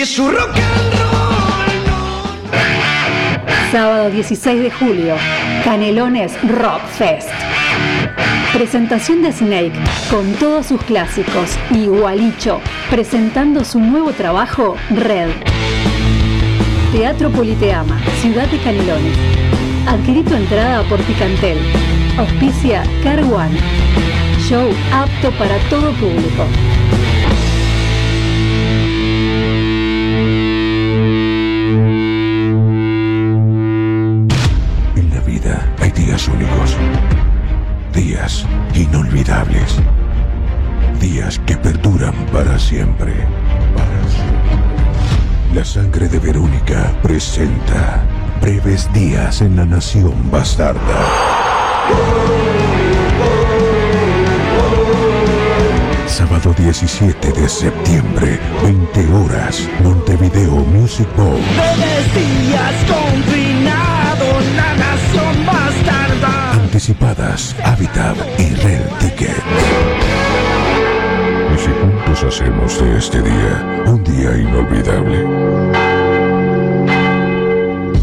Es su rock. Sábado 16 de julio, Canelones Rock Fest. Presentación de Snake con todos sus clásicos y Gualicho presentando su nuevo trabajo Red. Teatro Politeama, Ciudad de Canelones. Adquirí tu entrada por Picantel. Auspicia Car One. Show apto para todo público. Inolvidables. Días que perduran para siempre. La sangre de Verónica presenta breves días en la nación bastarda. Sábado 17 de septiembre, 20 horas, Montevideo Music Bowl. Breves días combinado, la nación bastarda. Anticipadas, Habitat y Red Ticket. Y si juntos hacemos de este día un día inolvidable.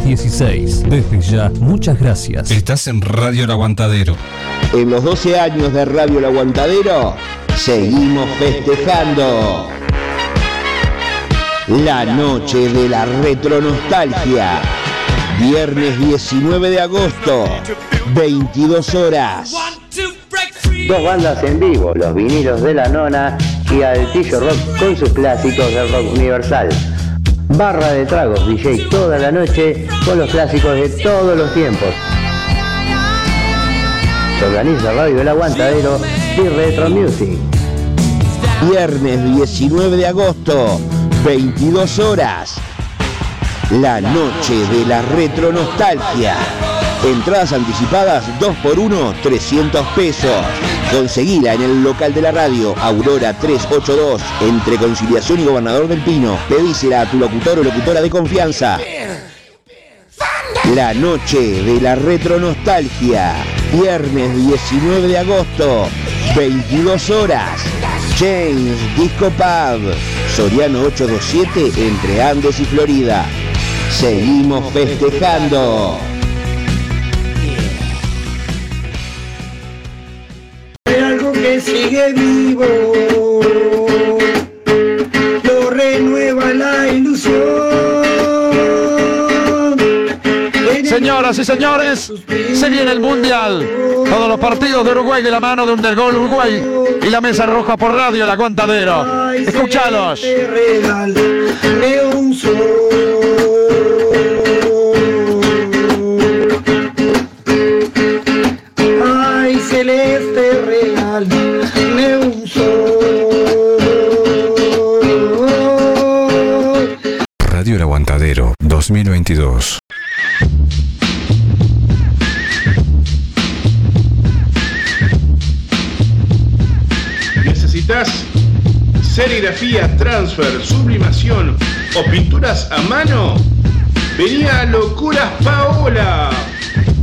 716. Desde ya, muchas gracias. Estás en Radio El Aguantadero. En los 12 años de Radio El Aguantadero, seguimos festejando. La noche de la retronostalgia. Viernes 19 de agosto, 22 horas. Dos bandas en vivo, los vinilos de la nona y Altillo Rock con sus clásicos del rock universal. Barra de tragos, DJ toda la noche con los clásicos de todos los tiempos. Se organiza Radio El Aguantadero y Retro Music. Viernes 19 de agosto, 22 horas. La noche de la retronostalgia. Entradas anticipadas 2x1, 300 pesos. Conseguila en el local de la radio, Aurora 382, entre Conciliación y Gobernador del Pino. Pedísela a tu locutor o locutora de confianza. La noche de la retronostalgia. Viernes 19 de agosto, 22 horas. James Disco Pub, Soriano 827, entre Andes y Florida. Seguimos festejando. Que sigue vivo, lo renueva la ilusión. Señoras y señores, se viene el Mundial. Todos los partidos de Uruguay de la mano de un del gol Uruguay y la mesa roja por radio el aguantadero. Escuchalos. 2022. ¿Necesitas serigrafía, transfer, sublimación o pinturas a mano? Venía a Locuras Paola.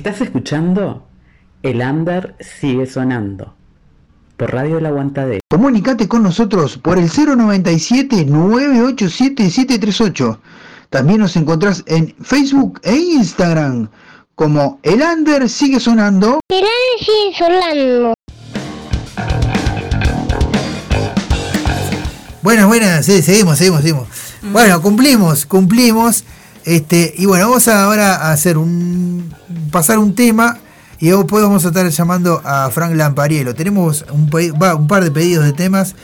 Estás escuchando El Under sigue sonando por Radio El Aguantadero. Comunicate con nosotros por el 097-987-738. También nos encontrás en Facebook e Instagram como El Under sigue sonando. El aire sigue sonando. Buenas, buenas, sí, seguimos, seguimos, seguimos. Bueno, cumplimos, cumplimos. Este, y bueno, vamos ahora a hacer un pasar un tema y después vamos a estar llamando a Frank Lampariello. Tenemos un, va, un par de pedidos de temas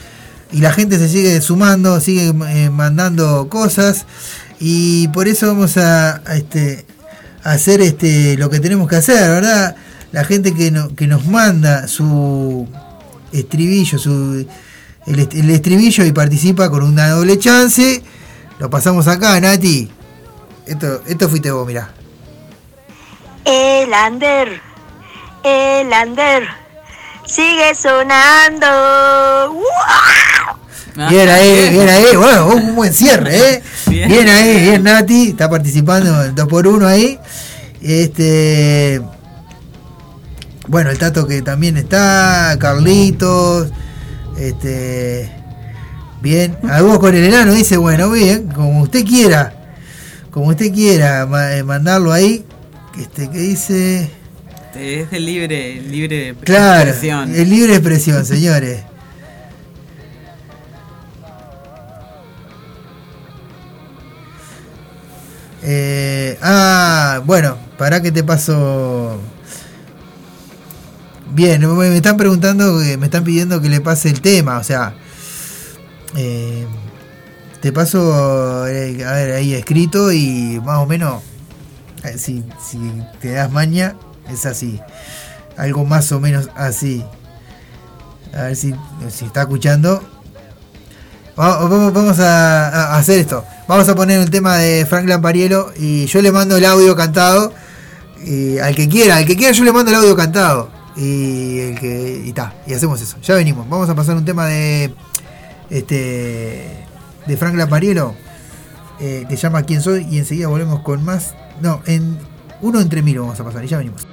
y la gente se sigue sumando, sigue eh, mandando cosas y por eso vamos a, este, a hacer este, lo que tenemos que hacer, ¿verdad? La gente que, no- que nos manda su estribillo, su, el, el estribillo y participa con una doble chance, lo pasamos acá, Nati. Esto, esto fuiste vos, mirá. El Ander, el Ander, sigue sonando. ¡Wow! Bien ahí, bien ahí, bueno, un buen cierre, ¿eh? Bien, ahí, bien Nati, está participando en el 2x1 ahí. Este. Bueno, el Tato que también está, Carlitos, este. Bien, [LAUGHS] algo con el enano dice, bueno, bien, como usted quiera, como usted quiera, eh, mandarlo ahí. Este, que dice. Es de libre, libre Claro, expresión. es libre expresión, señores. [LAUGHS] Eh, ah, bueno, para que te paso. Bien, me, me están preguntando, me están pidiendo que le pase el tema, o sea, eh, te paso, eh, a ver, ahí escrito y más o menos, eh, si, si te das maña, es así. Algo más o menos así. A ver si, si está escuchando. Va- Vamos, vamos a, a hacer esto. Vamos a poner el tema de Frank Lampariello y yo le mando el audio cantado. Y al que quiera, al que quiera yo le mando el audio cantado. Y el que. Y ta, y hacemos eso. Ya venimos. Vamos a pasar un tema de. Este. De Frank Lampariello. eh, que llama ¿Quién soy? Y enseguida volvemos con más. No, en. Uno entre mil vamos a pasar y ya venimos.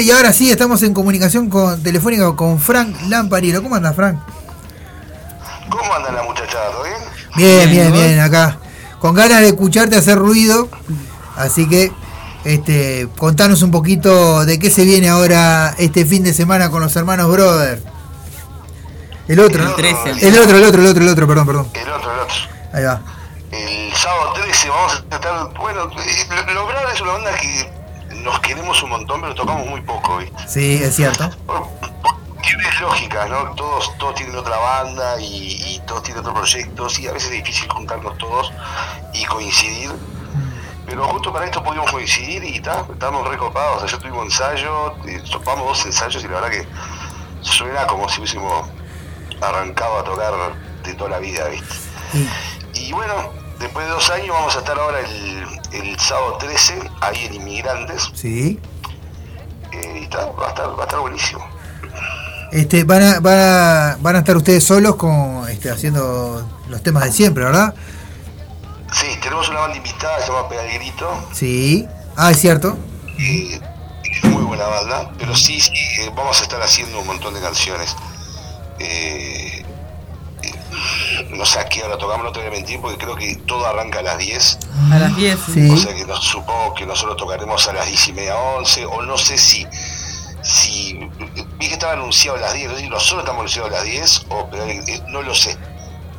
Y ahora sí estamos en comunicación con, telefónica con Frank Lamparilo. ¿Cómo anda, Frank? ¿Cómo andan las muchachas? ¿Todo bien? Bien, bien, bien, acá. Con ganas de escucharte hacer ruido. Así que, este, contanos un poquito de qué se viene ahora este fin de semana con los hermanos Brother. El otro, El ¿no? 13. El otro, el otro, el otro, el otro, perdón, perdón. El otro, el otro. Ahí va. El sábado 13 vamos a estar. Bueno, eh, Los Brothers es una banda que nos queremos un montón, pero tocamos muy poco, ¿viste? Sí, es cierto. Tienes lógica, ¿no? Todos, todos tienen otra banda y, y todos tienen otros proyectos y a veces es difícil juntarnos todos y coincidir. Pero justo para esto pudimos coincidir y ta, estamos recopados. Ayer tuvimos ensayo, topamos dos ensayos y la verdad que suena como si hubiésemos arrancado a tocar de toda la vida, ¿viste? Y bueno, después de dos años vamos a estar ahora el, el sábado 13 ahí en Inmigrantes Sí. eh, y va, a estar, va a estar buenísimo. Este, van a, van a, van a estar ustedes solos con, este, haciendo los temas de siempre, ¿verdad? Sí, tenemos una banda invitada, se llama Pega el Grito, Sí. Ah, es cierto. eh, muy buena banda, pero sí, sí, eh, vamos a estar haciendo un montón de canciones. Eh, eh, no sé a qué hora tocamos, no te voy a mentir, porque creo que todo arranca a las 10. A las 10. Sí. O sea que nos, supongo que nosotros tocaremos a las 10 y media, 11, o no sé si. si vi que estaba anunciado a las 10, no sé si nosotros estamos anunciados a las 10, o pero, eh, no lo sé.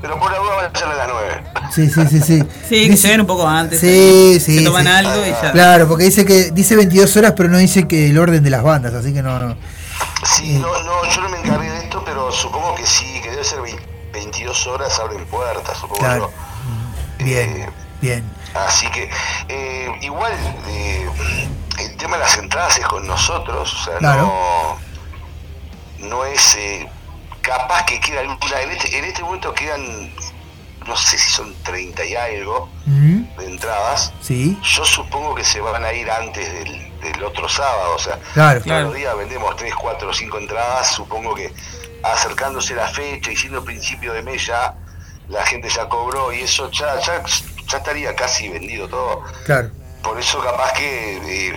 Pero por la duda van a ser a las 9. Sí, sí, sí, sí. [LAUGHS] Sí, que lleguen un poco antes. Sí, sí. Se toman sí. algo y ya. Claro, porque dice que dice 22 horas, pero no dice que el orden de las bandas, así que no, no. Sí, no, no, yo no me encargué de esto, pero supongo que sí, que debe ser 20 22 horas abren puertas, supongo Claro. yo. Bien, bien. Así que, eh, igual, eh, el tema de las entradas es con nosotros, o sea, Claro. no, no es eh, capaz que queda alguna. En este, en este momento quedan, no sé si son 30 y algo Ujú. de entradas. Sí. Yo supongo que se van a ir antes del, del otro sábado, o sea, Claro. los días vendemos 3, 4, 5 entradas, supongo que acercándose la fecha y siendo principio de mes ya la gente ya cobró y eso ya, ya, ya estaría casi vendido todo. Claro. Por eso capaz que eh,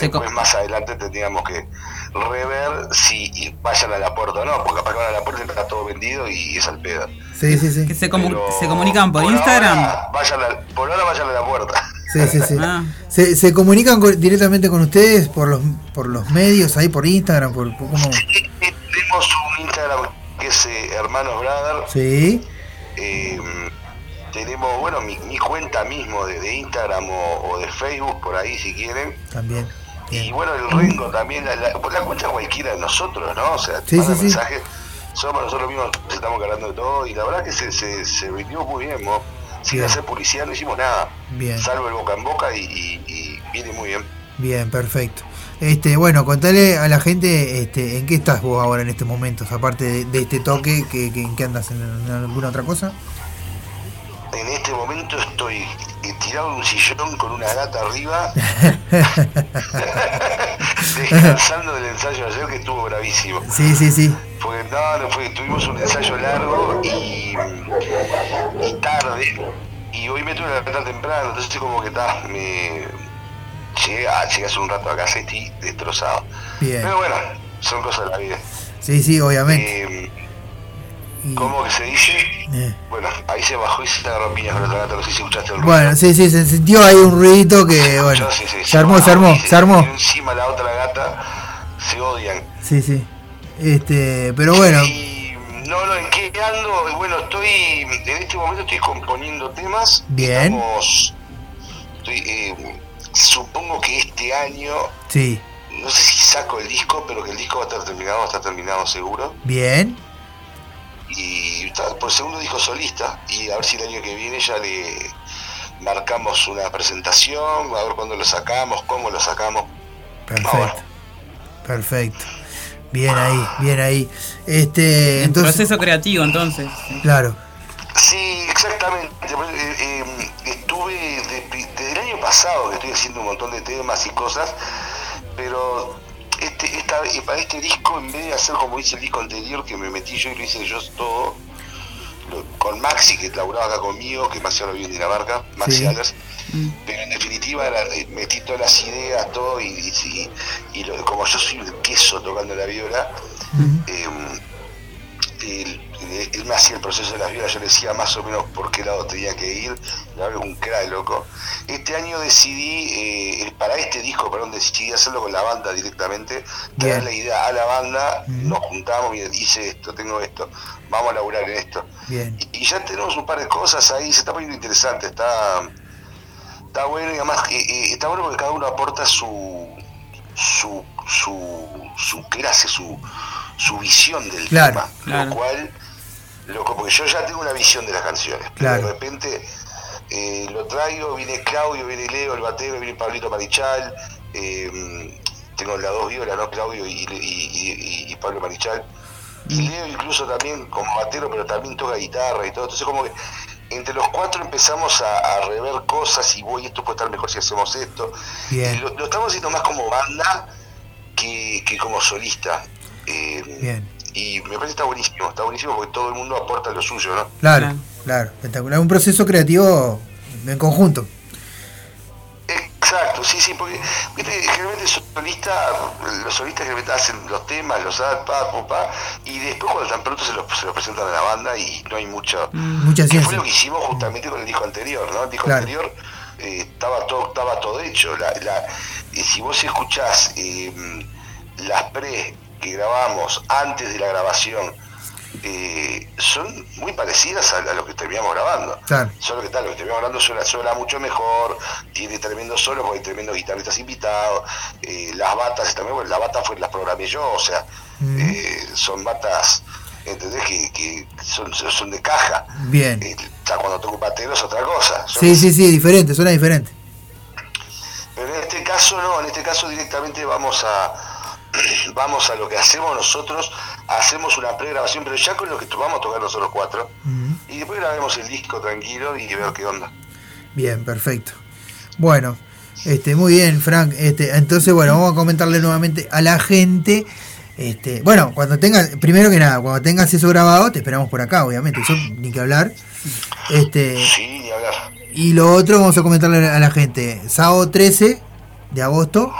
después más adelante tendríamos que rever si vayan a la puerta o no, porque capaz que van a la puerta y está todo vendido y es al pedo. Sí, sí, sí. Que se, comu- se comunican por, Instagram. Ahora, vayan a- por ahora vayan a la puerta. Sí, sí, sí. [LAUGHS] Ah. ¿Se, se comunican con- directamente con ustedes por los por los medios, ahí por Instagram, por, por cómo? Tenemos un Instagram que es eh, Hermanos Brother. Sí. Eh, tenemos, bueno, mi, mi cuenta mismo de, de Instagram o, o de Facebook, por ahí si quieren. También. Y bueno, el Rengo también, la, la, la cuenta cualquiera de nosotros, ¿no? O sea, Sí, sí, sí. mensajes, somos nosotros mismos estamos cargando de todo y la verdad que se, se, se vendió muy bien, ¿no? Sin Bien. hacer publicidad no hicimos nada, Bien. salvo el boca en boca y, y- y viene muy bien. Bien, perfecto. Este, bueno, contale a la gente este, en qué estás vos ahora en estos momentos, aparte de, de este toque, que, que- ¿en qué andas? ¿En, en alguna otra cosa? En este momento estoy tirado en un sillón con una gata arriba, [LAUGHS] descansando del ensayo de ayer que estuvo bravísimo. Sí, sí, sí. Porque no, no fue, tuvimos un ensayo largo y, y tarde. Y hoy me tuve que levantar temprano, entonces como que está, me llegué, a, llegué hace un rato a casa y estoy destrozado. Bien. Pero bueno, son cosas de la vida. Sí, sí, obviamente. Eh, ¿Cómo que se dice? Eh. Bueno, ahí se bajó y se agarró piñas con otra gata, no sé si escuchaste el ruido. Bueno, sí, sí, se sintió ahí un ruidito que, bueno, Yo, sí, sí, se armó, se armó, y se armó. y encima la otra gata se odian. Sí, sí. Este, pero bueno, No, no, ¿en qué ando? Y Bueno, estoy, en este momento estoy componiendo temas. Bien. Estamos- estoy, eh, supongo que este año, sí, no sé si saco el disco, pero que el disco va a estar terminado, va a estar terminado seguro. bien. Y está por el segundo disco solista, y a ver si el año que viene ya le marcamos una presentación, a ver cuándo lo sacamos, cómo lo sacamos. Perfecto. Perfecto. Bien ahí, bien ahí. Este, entonces, proceso creativo, entonces. claro. Sí, exactamente. Eh, eh, estuve de- desde el año pasado que estoy haciendo un montón de temas y cosas, pero este, esta, vez- para este disco, en vez de hacer como hice el disco anterior, que me metí yo y lo hice yo todo, lo- con Maxi, que laburaba acá conmigo, que Maxi ahora vive en Dinamarca, Maxi Sí. Allers, pero en definitiva era, eh, metí todas las ideas, todo, y, y- y- y lo- como yo soy el queso tocando la viola, eh, él, me hacía el proceso de las violas, yo le decía más o menos por qué lado tenía que ir, la verdad un crack loco. Este año decidí, eh, para este disco, perdón, decidí hacerlo con la banda directamente, traer Bien. la idea a la banda, nos juntamos y hice esto, tengo esto, vamos a laburar en esto. Bien. Y ya tenemos un par de cosas ahí, se está poniendo interesante, está, está bueno y además eh, eh, está bueno porque cada uno aporta su su su, su clase, su, su visión del Claro, tema, claro. lo cual, loco, porque yo ya tengo una visión de las canciones, pero de repente eh, lo traigo, viene Claudio, viene Leo, el batero, viene Pablito Marichal, eh, tengo las dos violas, ¿no? Claudio y, y- y- y- y Pablo Marichal. Y Leo incluso también como batero, pero también toca guitarra y todo. Entonces como que entre los cuatro empezamos a, a rever cosas y voy, esto puede estar mejor si hacemos esto. Bien, lo, lo estamos haciendo más como banda que, que como solista. Eh, bien. y me parece que está buenísimo, está buenísimo porque todo el mundo aporta lo suyo, ¿no? Claro, claro. Espectacular. Un proceso creativo en conjunto. Exacto, sí, sí, porque viste, generalmente solista, los solistas generalmente hacen los temas, los dan, pa, pa, pa, y después cuando están pronto se los, se los presentan a la banda y no hay mucho... Mucha que ciencia. fue lo que hicimos justamente con el disco anterior, ¿no? El disco Claro. anterior eh, estaba todo estaba todo hecho. La, la- y si vos escuchás eh, las pre que grabamos antes de la grabación, eh, son muy parecidas a, a lo que terminamos grabando. Claro. Solo que tal, lo que terminamos grabando suena, suena mucho mejor, tiene tremendo solo porque hay tremendos guitarristas invitados, eh, las batas también, bueno, la bata fue, las programé yo, o sea, eh, son batas, ¿entendés? Que, que son, son de caja. Bien. Cuando toco un batero es otra cosa. Yo Sí, sí, sí, diferente, suena diferente. Pero en este caso no, en este caso directamente vamos a [CLEARS THROAT] vamos a lo que hacemos nosotros, hacemos una pregrabación, pero ya con lo que vamos a tocar nosotros cuatro, y después grabemos el disco tranquilo y ver qué onda. Bien, perfecto. Bueno, este, muy bien, Frank. Este, entonces, bueno, vamos a comentarle nuevamente a la gente. Este, bueno, cuando tengas, primero que nada, cuando tengas eso grabado, te esperamos por acá, obviamente, eso ni que hablar. Este, Sí, ni hablar. y lo otro, vamos a comentarle a la gente, sábado 13 de agosto,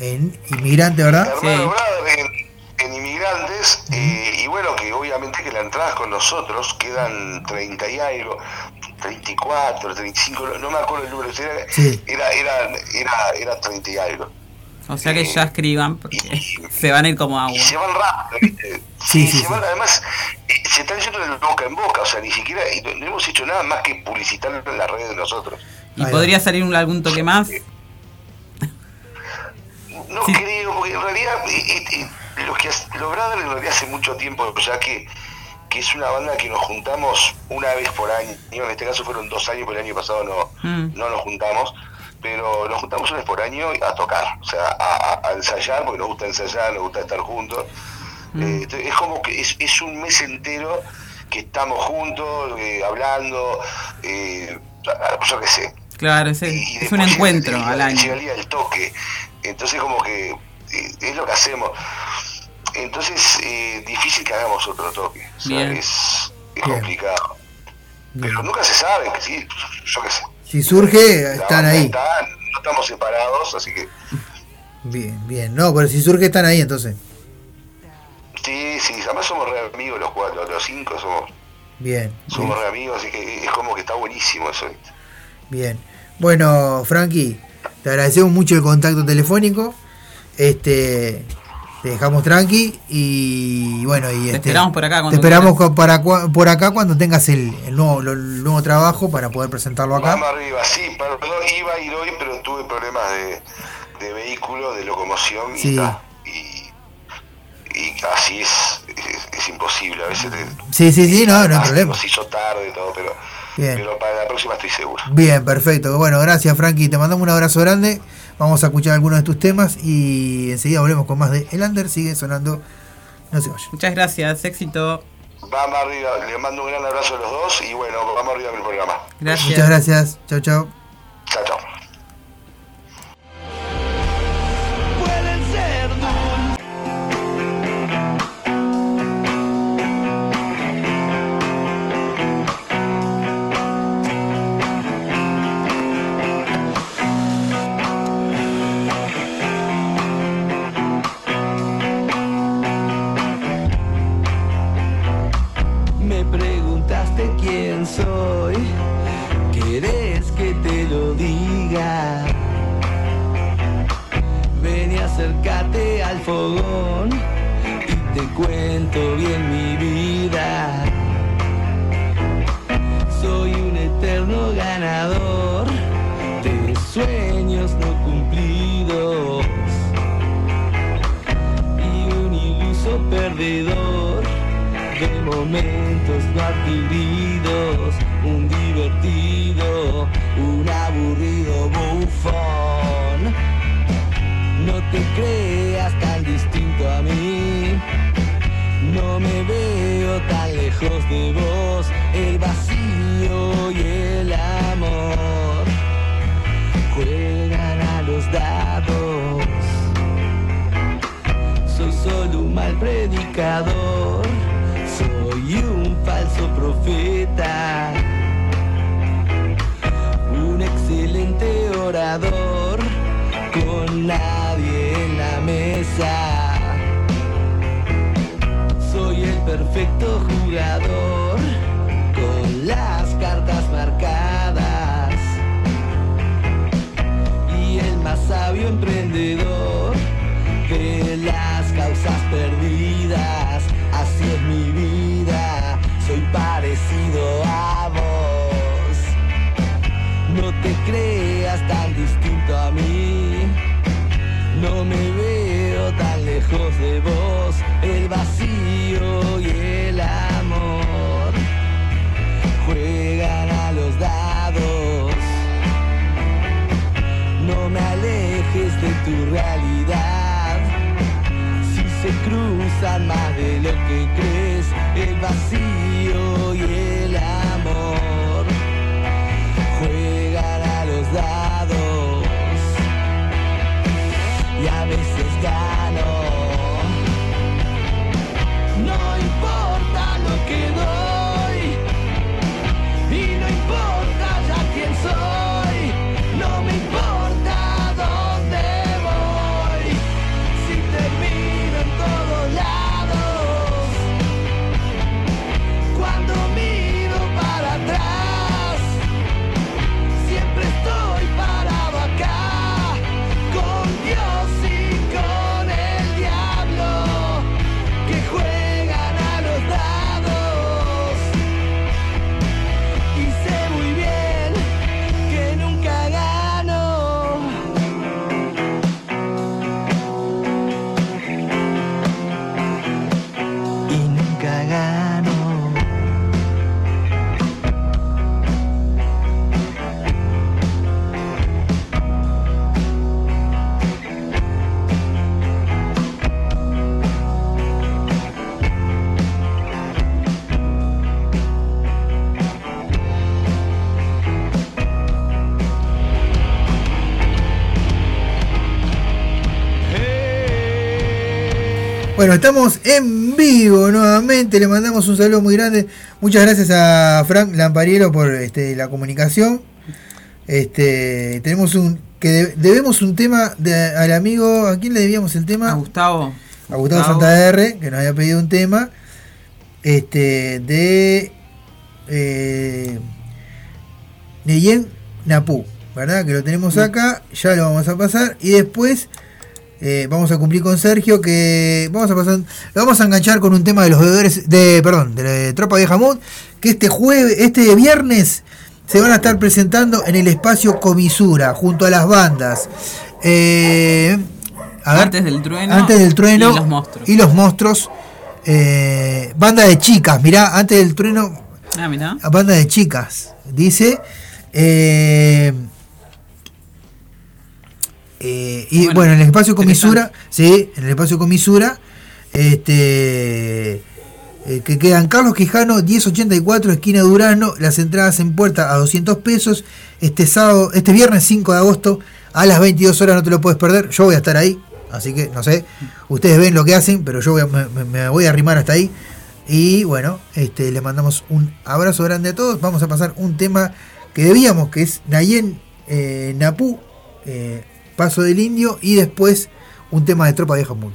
en Inmigrante, ¿verdad? Hermano en, en Inmigrantes, eh, y bueno, que obviamente que la entrada con nosotros quedan 30 y algo, 34, 35, no, no me acuerdo el número, era, Sí. era, era, era, era 30 y algo. O sea que ya escriban porque [LAUGHS] se van a ir como agua. Y se van rápido, ¿viste? Sí, Sí, sí, se van, además, eh, se están yendo de boca en boca, o sea, ni siquiera, y no, hemos hecho nada más que publicitarlo en las redes de nosotros. ¿Y podría salir un- algún toque más? No creo, porque en realidad, eh, los, que, los Brothers en realidad hace mucho tiempo, ya que, que es una banda que nos juntamos una vez por año, en este caso fueron dos años, porque el año pasado no, Mm. no nos juntamos, pero nos juntamos una vez por año a tocar, o sea, a, ensayar, porque nos gusta ensayar, nos gusta estar juntos. Eh, entonces, es como que es, es un mes entero que estamos juntos, eh, hablando, eh, yo qué sé. Claro, es, Y es un encuentro llega- al llega año. el día del toque. Entonces como que eh, es lo que hacemos. Entonces, eh, difícil que hagamos otro toque. O sea, Bien. es, es Bien. complicado. Bien. Pero nunca se sabe, que sí, yo qué sé. Si surge, están ahí. está, no estamos separados, así que Bien, bien. No, pero si surge, están ahí entonces. sí, sí, además somos re amigos los cuatro, los cinco somos, Bien, somos re amigos, así que es como que está buenísimo eso. bien. Bueno, Frankie, te agradecemos mucho el contacto telefónico. Este, te dejamos tranqui y bueno, y Te este, esperamos por acá Te cuando esperamos co- para, por acá cuando tengas el, el nuevo, lo- el nuevo trabajo para poder presentarlo acá. Vamos arriba, sí, perdón, iba a ir hoy, pero tuve problemas de, de vehículo, de locomoción y, Sí. y, y así es, es, es imposible, a veces te, Sí, sí, sí, no, no hay problema. nos hizo tarde y todo, pero, Bien. pero para la próxima estoy seguro. Bien, perfecto. Bueno, gracias Frankie, te mandamos un abrazo grande. Vamos a escuchar algunos de tus temas y enseguida volvemos con más de El Under. Sigue sonando, no se vaya. Muchas gracias, éxito. Vamos arriba, les mando un gran abrazo a los dos y bueno, vamos arriba con el programa. Gracias. Muchas gracias. Chao, chao. Chao, chao. Perfecto jugador con las cartas marcadas y el más sabio emprendedor de las causas perdidas. Así es mi vida, soy parecido a vos. No te creas tan distinto a mí, no me veo tan lejos de vos. De tu realidad. Si se cruzan más de lo que crees, el vacío y el amor juegan a los dados. Y a veces gano. No importa lo que doy. Estamos en vivo nuevamente. Le mandamos un saludo muy grande. Muchas gracias a Frank Lampariero por este, la comunicación. Este, tenemos un que de- debemos un tema de- al amigo. ¿A quién le debíamos el tema? A Gustavo. A Gustavo Santander, que nos había pedido un tema. Este, de eh, Neyen Napú, ¿verdad? Que lo tenemos acá. Ya lo vamos a pasar. Y después eh, vamos a cumplir con Sergio que vamos a pasar, lo vamos a enganchar con un tema de los bebedores de, perdón, de, la Tropa Vieja Mood, que este jueves, este viernes se van a estar presentando en el espacio Comisura junto a las bandas. Eh, a ver, Antes del trueno. antes del trueno Y los monstruos. y los monstruos, eh, banda de chicas, mirá, antes del trueno Ah, mirá. banda de chicas. Dice. eh, eh, y bueno, Bueno, en el espacio comisura, sí, en el espacio comisura, este eh, que quedan Carlos Quijano, 1084, esquina Durano, las entradas en puerta a 200 pesos, este sábado, este viernes 5 de agosto a las 22 horas, no te lo puedes perder, yo voy a estar ahí, así que no sé, ustedes ven lo que hacen, pero yo voy a- me, me- me voy a arrimar hasta ahí. Y bueno, este, les mandamos un abrazo grande a todos. Vamos a pasar un tema que debíamos, que es Nayen eh, Napú, eh, Paso del Indio, y después un tema de Tropa Vieja Mood.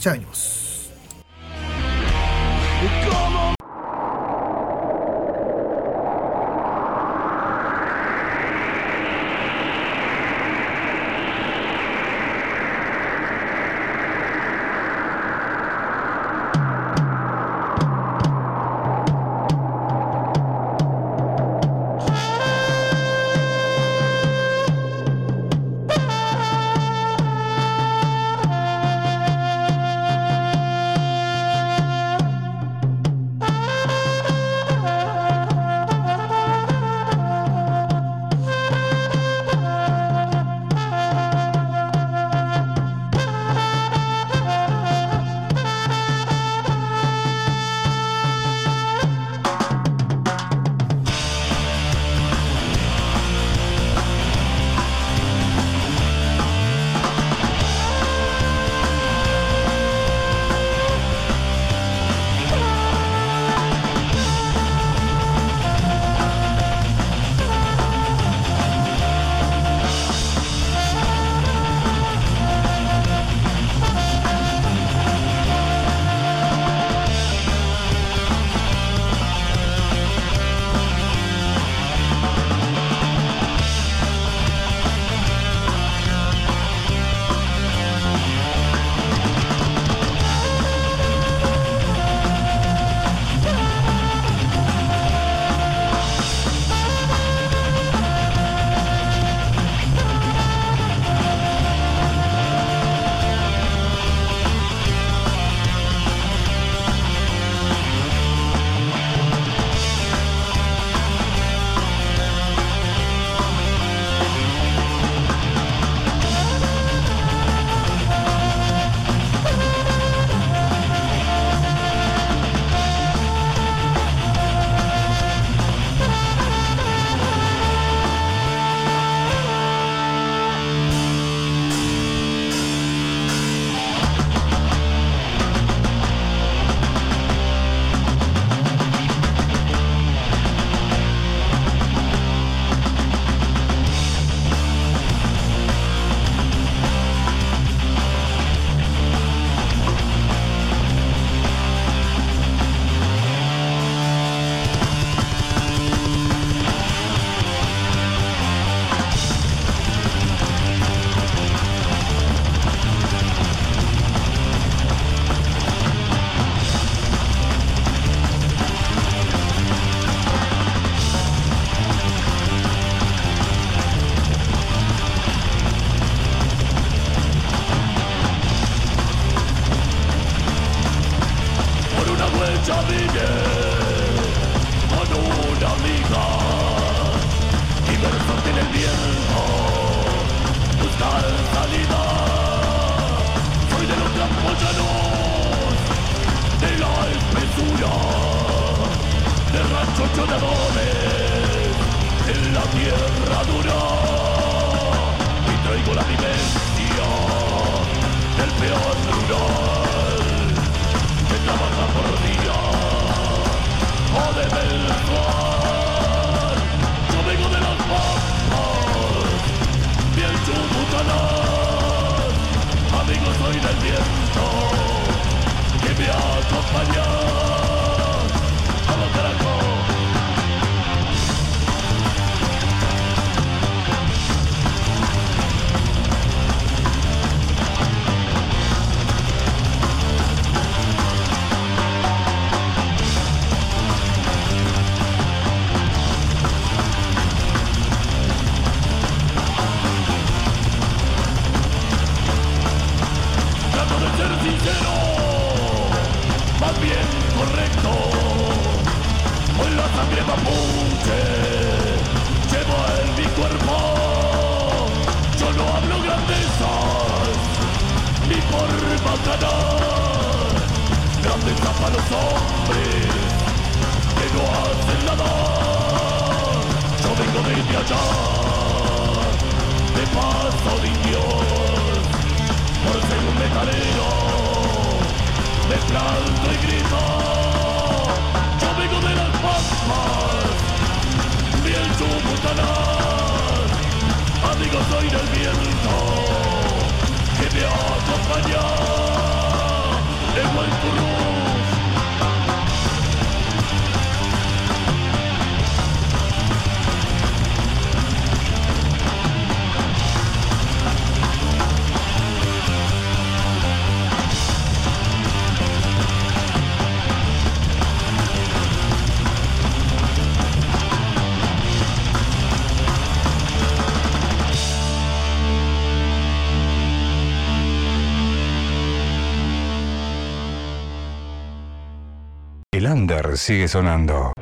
Sigue sonando.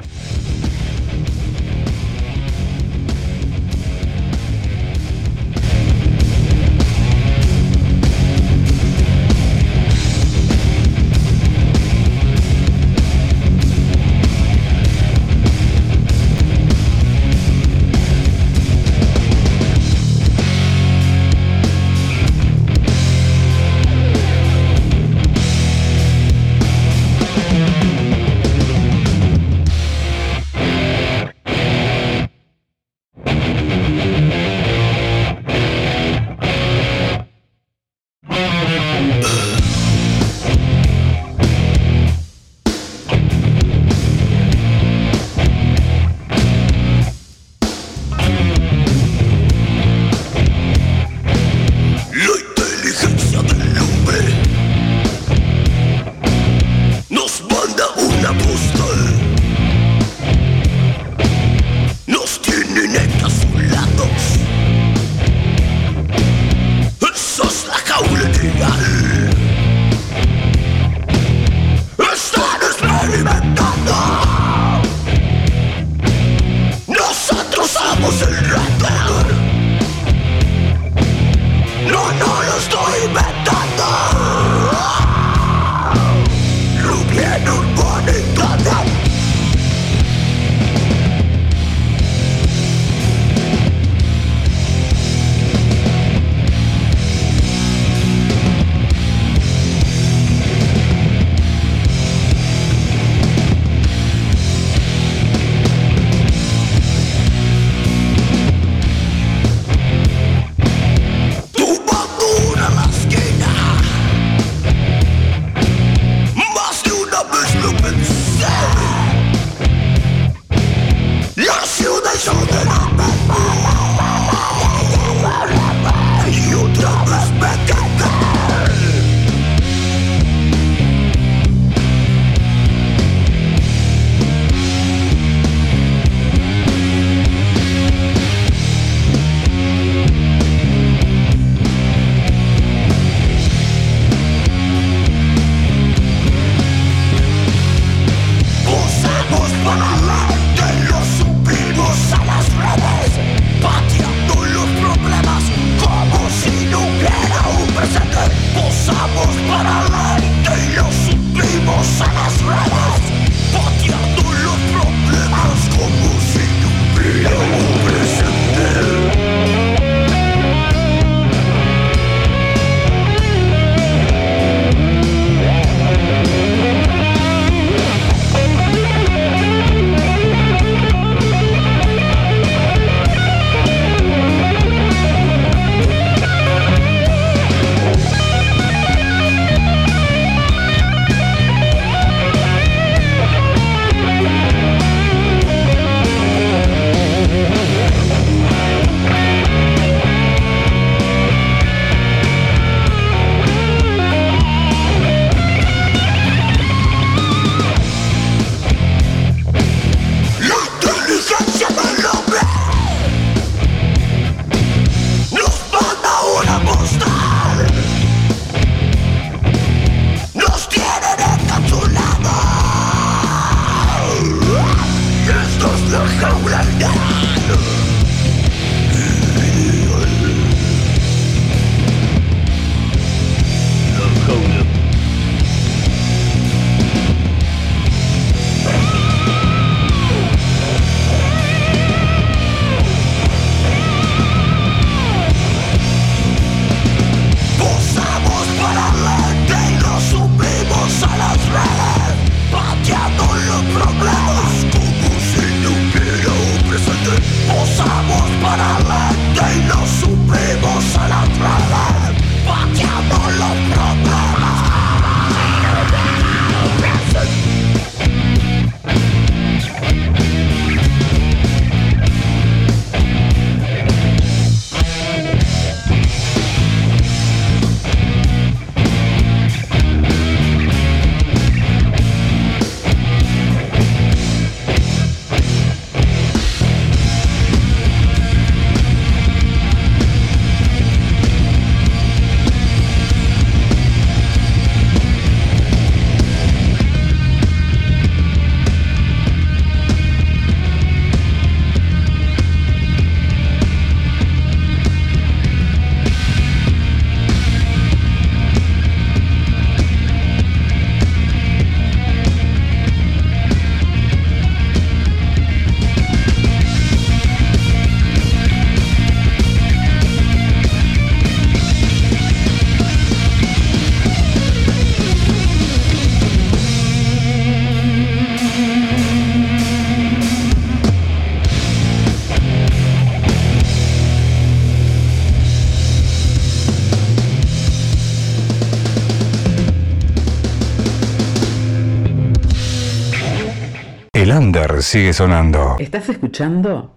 Under sigue sonando. ¿Estás escuchando?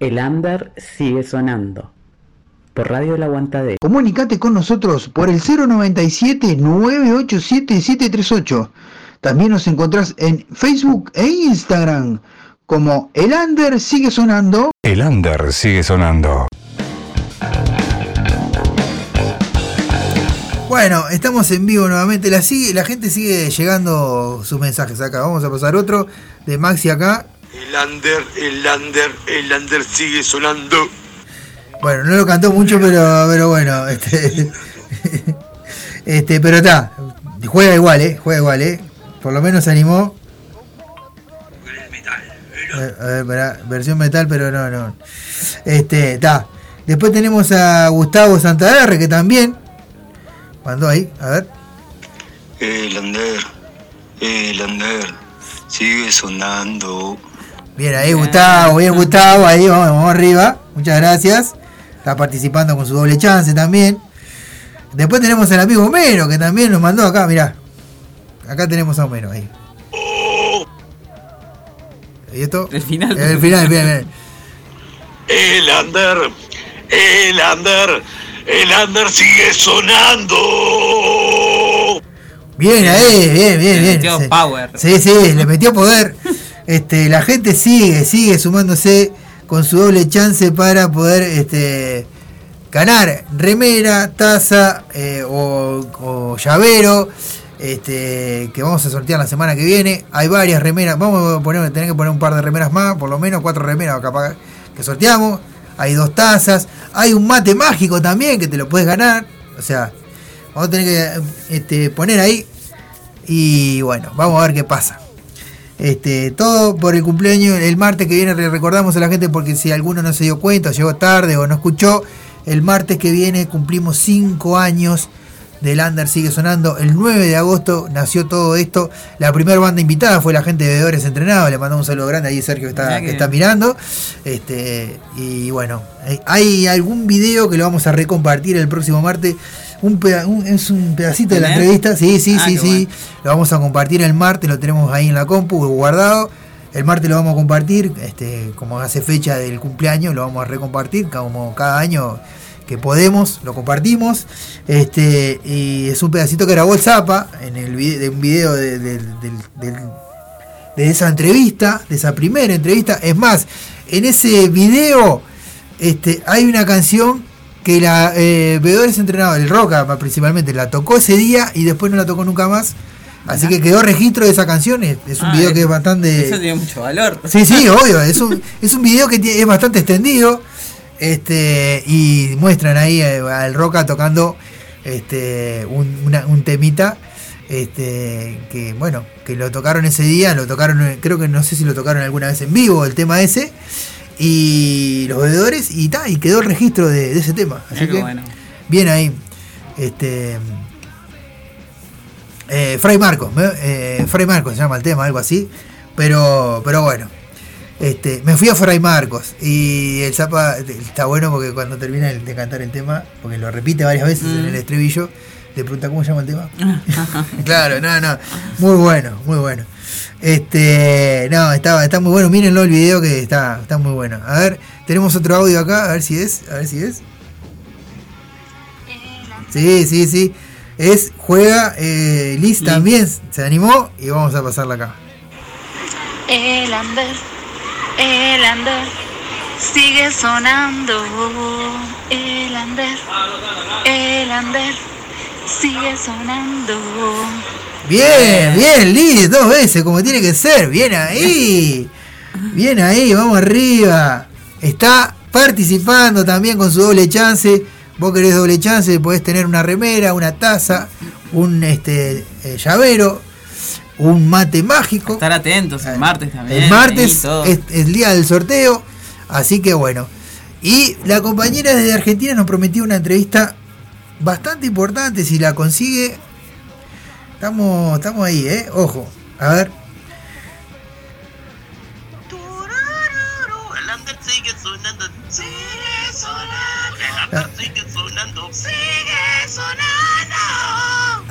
El under sigue sonando. Por Radio El Aguantadero. Comunicate con nosotros por el 097-987-738. También nos encontrás en Facebook e Instagram como El Under Sigue Sonando. El under sigue sonando. Bueno, estamos en vivo nuevamente. La, sigue, la gente sigue llegando sus mensajes acá. Vamos a pasar otro de Maxi acá. El under, el under, el under sigue sonando. Bueno, no lo cantó mucho, pero, pero bueno, este, [LAUGHS] este, pero está, juega igual, eh, juega igual, eh. Por lo menos se animó. Eh, A ver, pará, versión metal, pero no, no. Este, está. Después tenemos a Gustavo Santadarre, que también mandó ahí, a ver. El under, el under sigue sonando. Bien ahí, Gustavo, bien Gustavo, ahí vamos, vamos arriba. Muchas gracias. Está participando con su doble chance también. Después tenemos al amigo Homero, que también nos mandó acá, mirá. Acá tenemos a Homero ahí. ¿Y esto? El final. El final, bien, bien. El under, el under, el under sigue sonando. Bien ahí, bien, bien, bien. metió Sí. power. Sí, sí, le metió poder. [LAUGHS] Este, la gente sigue, sigue sumándose con su doble chance para poder este, ganar remera, taza eh, o, o llavero. Este, que vamos a sortear la semana que viene. Hay varias remeras. Vamos a poner, tener que poner un par de remeras más, por lo menos cuatro remeras capaz que sorteamos. Hay dos tazas. Hay un mate mágico también que te lo puedes ganar. O sea, vamos a tener que este, poner ahí. Y bueno, vamos a ver qué pasa. Este, todo por el cumpleaños el martes que viene. Recordamos a la gente porque si alguno no se dio cuenta, llegó tarde o no escuchó, el martes que viene cumplimos 5 años del Under sigue sonando. El 9 de agosto nació todo esto. La primera banda invitada fue la gente de Bebedores Entrenados. Le mandamos un saludo grande ahí Sergio que está, que está mirando. Este, y bueno, hay- hay algún video que lo vamos a recompartir el próximo martes. Un peda- un- es un pedacito de la entrevista. Sí, sí, Ah, sí, sí. bueno. Lo vamos a compartir el martes, lo tenemos ahí en la compu guardado. El martes lo vamos a compartir, este, como hace fecha del cumpleaños, lo vamos a recompartir, como cada año que podemos, lo compartimos. Este, y es un pedacito que grabó el Zapa en el vide- de un video de, de- esa entrevista, de esa primera entrevista. Es más, en ese video este, hay una canción que la eh, Bebedores Entrenados, el Roca principalmente, la tocó ese día y después no la tocó nunca más. Así que quedó registro de esa canción. Es, un Ah, video que es bastante. Eso tiene mucho valor. Sí, sí, [LAUGHS] obvio. Es un, es un video que es bastante extendido. Este, y muestran ahí eh, al Roca tocando este, un, una- un temita. Este, que bueno, que lo tocaron ese día, lo tocaron, eh, creo que no sé si lo tocaron alguna vez en vivo, el tema ese. Y los bebedores, y ta, y quedó el registro de, de ese tema. Así que, bueno. bien ahí. Este. Eh, Fray Marcos, eh, Fray Marcos se llama el tema, algo así. Pero, pero bueno. Este, me fui a Fray Marcos y el Zapa está bueno porque cuando termina de cantar el tema, porque lo repite varias veces en Mm. el estribillo, le pregunta cómo se llama el tema. [LAUGHS] [LAUGHS] claro, no, no, muy bueno, muy bueno. Este, no, está, está muy bueno, mírenlo el video que está, está muy bueno. A ver, tenemos otro audio acá, a ver si es, a ver si es. Sí, sí, sí. Es, juega, eh, Liz también se animó y vamos a pasarla acá. El under, el under, sigue sonando. El under, el under, sigue sonando. Bien, bien, Liz, dos veces, como tiene que ser. Bien ahí. Bien ahí, vamos arriba. Está participando también con su doble chance. Vos querés doble chance, podés tener una remera, una taza, un este eh, llavero, un mate mágico. Estar atentos el martes también. El martes es el día del sorteo, así que bueno. Y la compañera desde Argentina nos prometió una entrevista bastante importante. Si la consigue, estamos, estamos ahí, ¿eh? Ojo, a ver.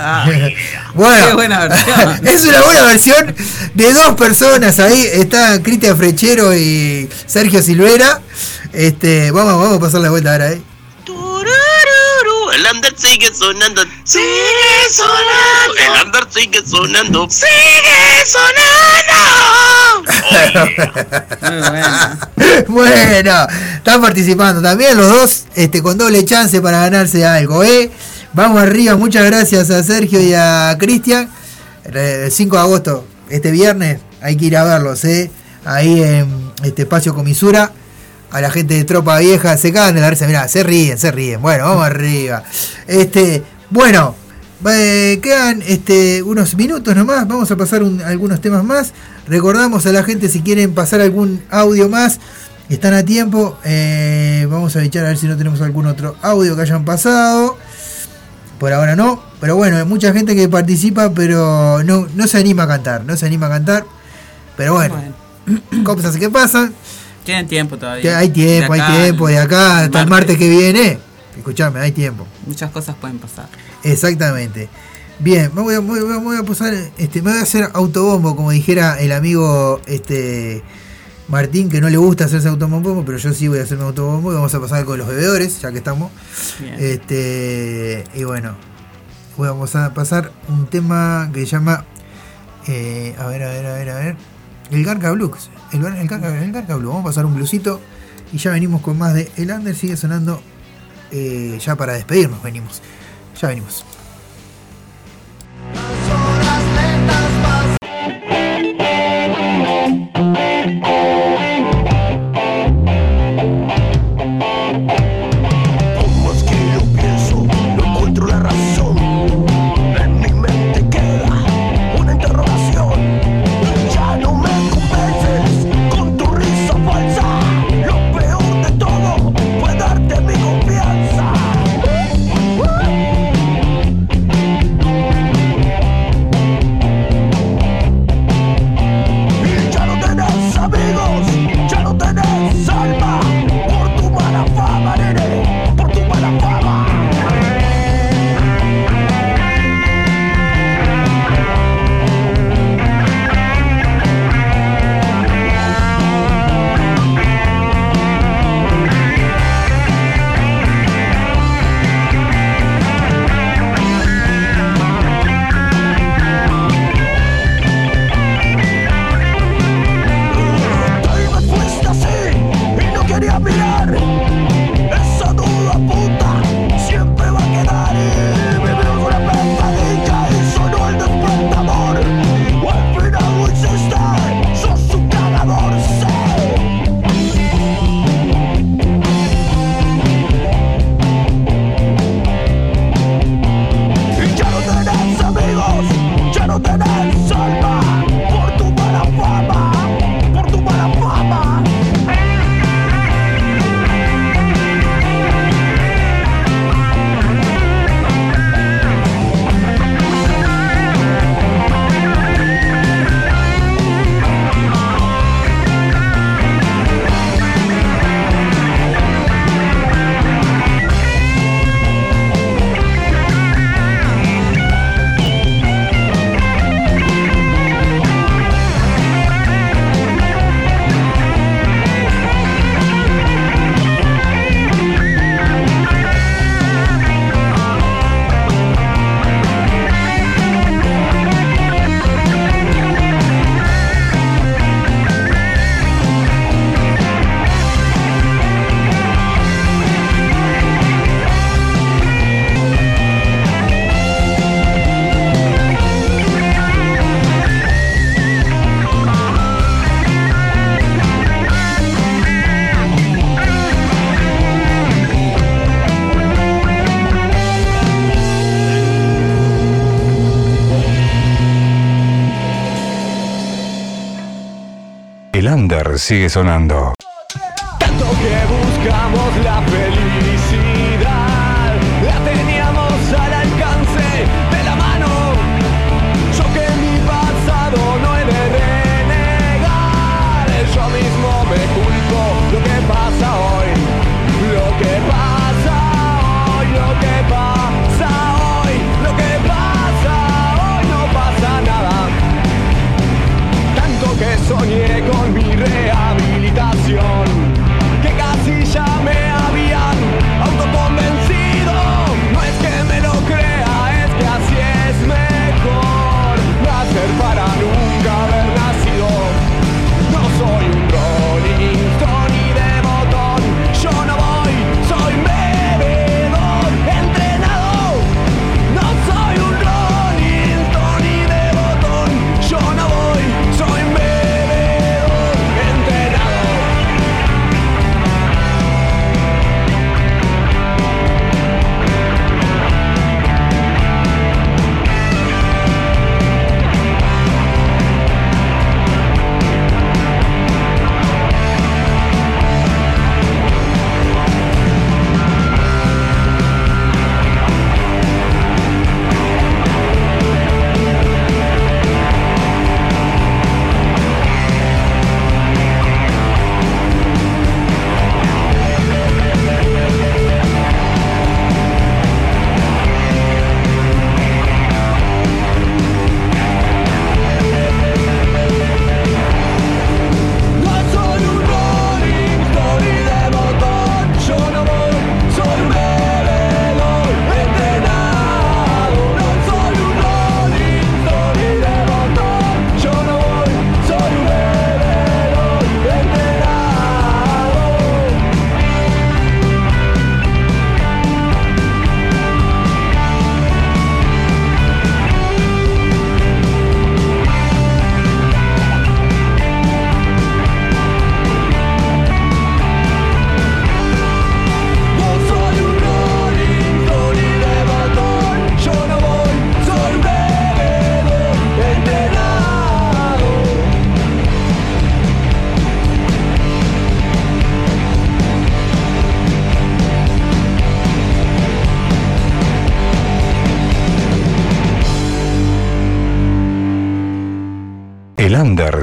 [LAUGHS] sonando. bueno, Qué buena versión. [LAUGHS] es una buena versión de dos personas ahí. Está Cristian Frechero y Sergio Silvera. Este, vamos, vamos a pasar la vuelta ahora, eh. El under sigue sonando. Sigue sonando. El under sigue sonando. Sigue sonando. [LAUGHS] bueno, están participando también los dos este, con doble chance para ganarse algo, ¿eh? Vamos arriba, muchas gracias a Sergio y a Cristian. El 5 de agosto, este viernes, hay que ir a verlos, ¿eh? Ahí en este espacio comisura. A la gente de Tropa Vieja, se cagan de la risa, mirá, se ríen, se ríen. Bueno, vamos arriba. Este, bueno, eh, quedan este, unos minutos nomás, vamos a pasar un- algunos temas más. Recordamos a la gente si quieren pasar algún audio más, están a tiempo. Eh, vamos a echar a ver si no tenemos algún otro audio que hayan pasado. Por ahora no, pero bueno, hay mucha gente que participa, pero no, no se anima a cantar, no se anima a cantar. Pero bueno, [CLEARS THROAT] cosas que pasan. Tienen tiempo todavía. Hay tiempo, hay tiempo, de acá hasta el martes que viene. Escuchame, hay tiempo. Muchas cosas pueden pasar. Exactamente. Bien, me voy a, me voy a- me voy a posar, este, me voy a hacer autobombo, como dijera el amigo este Martín, que no le gusta hacerse autobombo, pero yo sí voy a hacerme autobombo y vamos a pasar con los bebedores, ya que estamos. Bien. Este, y bueno, vamos a pasar un tema que se llama, eh, a ver, a ver, a ver, a ver, el Garca Blues. El, el, Garca, el Garca Blues. Vamos a pasar un blusito y ya venimos con más de El Under, sigue sonando eh, ya para despedirnos, venimos. Ya venimos. Sigue sonando.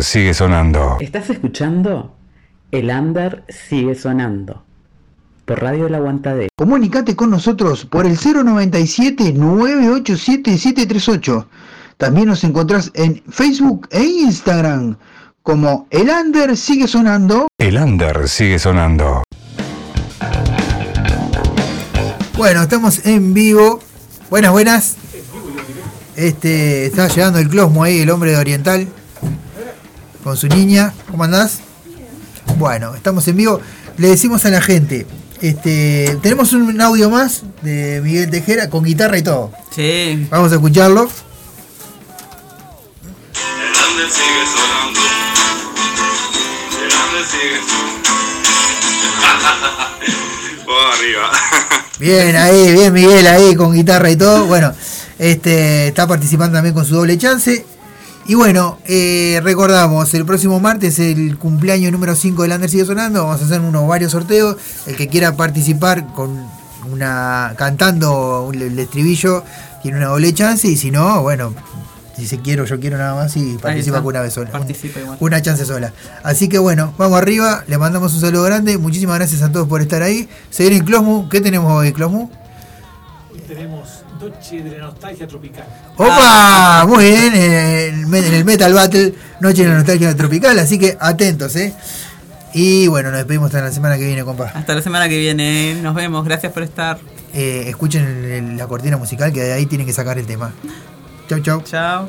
Sigue sonando. ¿Estás escuchando? El under sigue sonando. Por Radio El Aguantadero. Comunicate con nosotros por el 097-987-738. También nos encontrás en Facebook e Instagram como El Under Sigue Sonando. El under sigue sonando. Bueno, estamos en vivo. Buenas, buenas. Este, está llegando el Closmo ahí, el hombre de Oriental, con su niña. ¿Cómo andás? Bueno, estamos en vivo. Le decimos a la gente, este, tenemos un audio más de Miguel Tejera con guitarra y todo. Sí. Vamos a escucharlo. El under sigue sonando. El under sigue [LAUGHS] Vamos arriba. Bien, ahí, bien Miguel ahí con guitarra y todo. Bueno, este está participando también con su doble chance. Y bueno, eh, recordamos, el próximo martes el cumpleaños número 5 del Under sigue sonando. Vamos a hacer unos varios sorteos. El que quiera participar con una cantando el estribillo tiene una doble chance. Y si no, bueno, si se quiero, yo quiero nada más y participa con una vez sola. Participa igual. Una chance sola. Así que bueno, vamos arriba, le mandamos un saludo grande. Muchísimas gracias a todos por estar ahí. Se viene Closmu. ¿Qué tenemos hoy, Closmu? Hoy tenemos Noche de la Nostalgia Tropical. ¡Opa! Muy bien, en el, me- en el Metal Battle, Noche de la Nostalgia Tropical, así que atentos, ¿eh? Y bueno, nos despedimos hasta la semana que viene, compa. Hasta la semana que viene. Nos vemos. Gracias por estar. Eh, escuchen el- el- la cortina musical que de ahí tienen que sacar el tema. Chau, chau. Chao.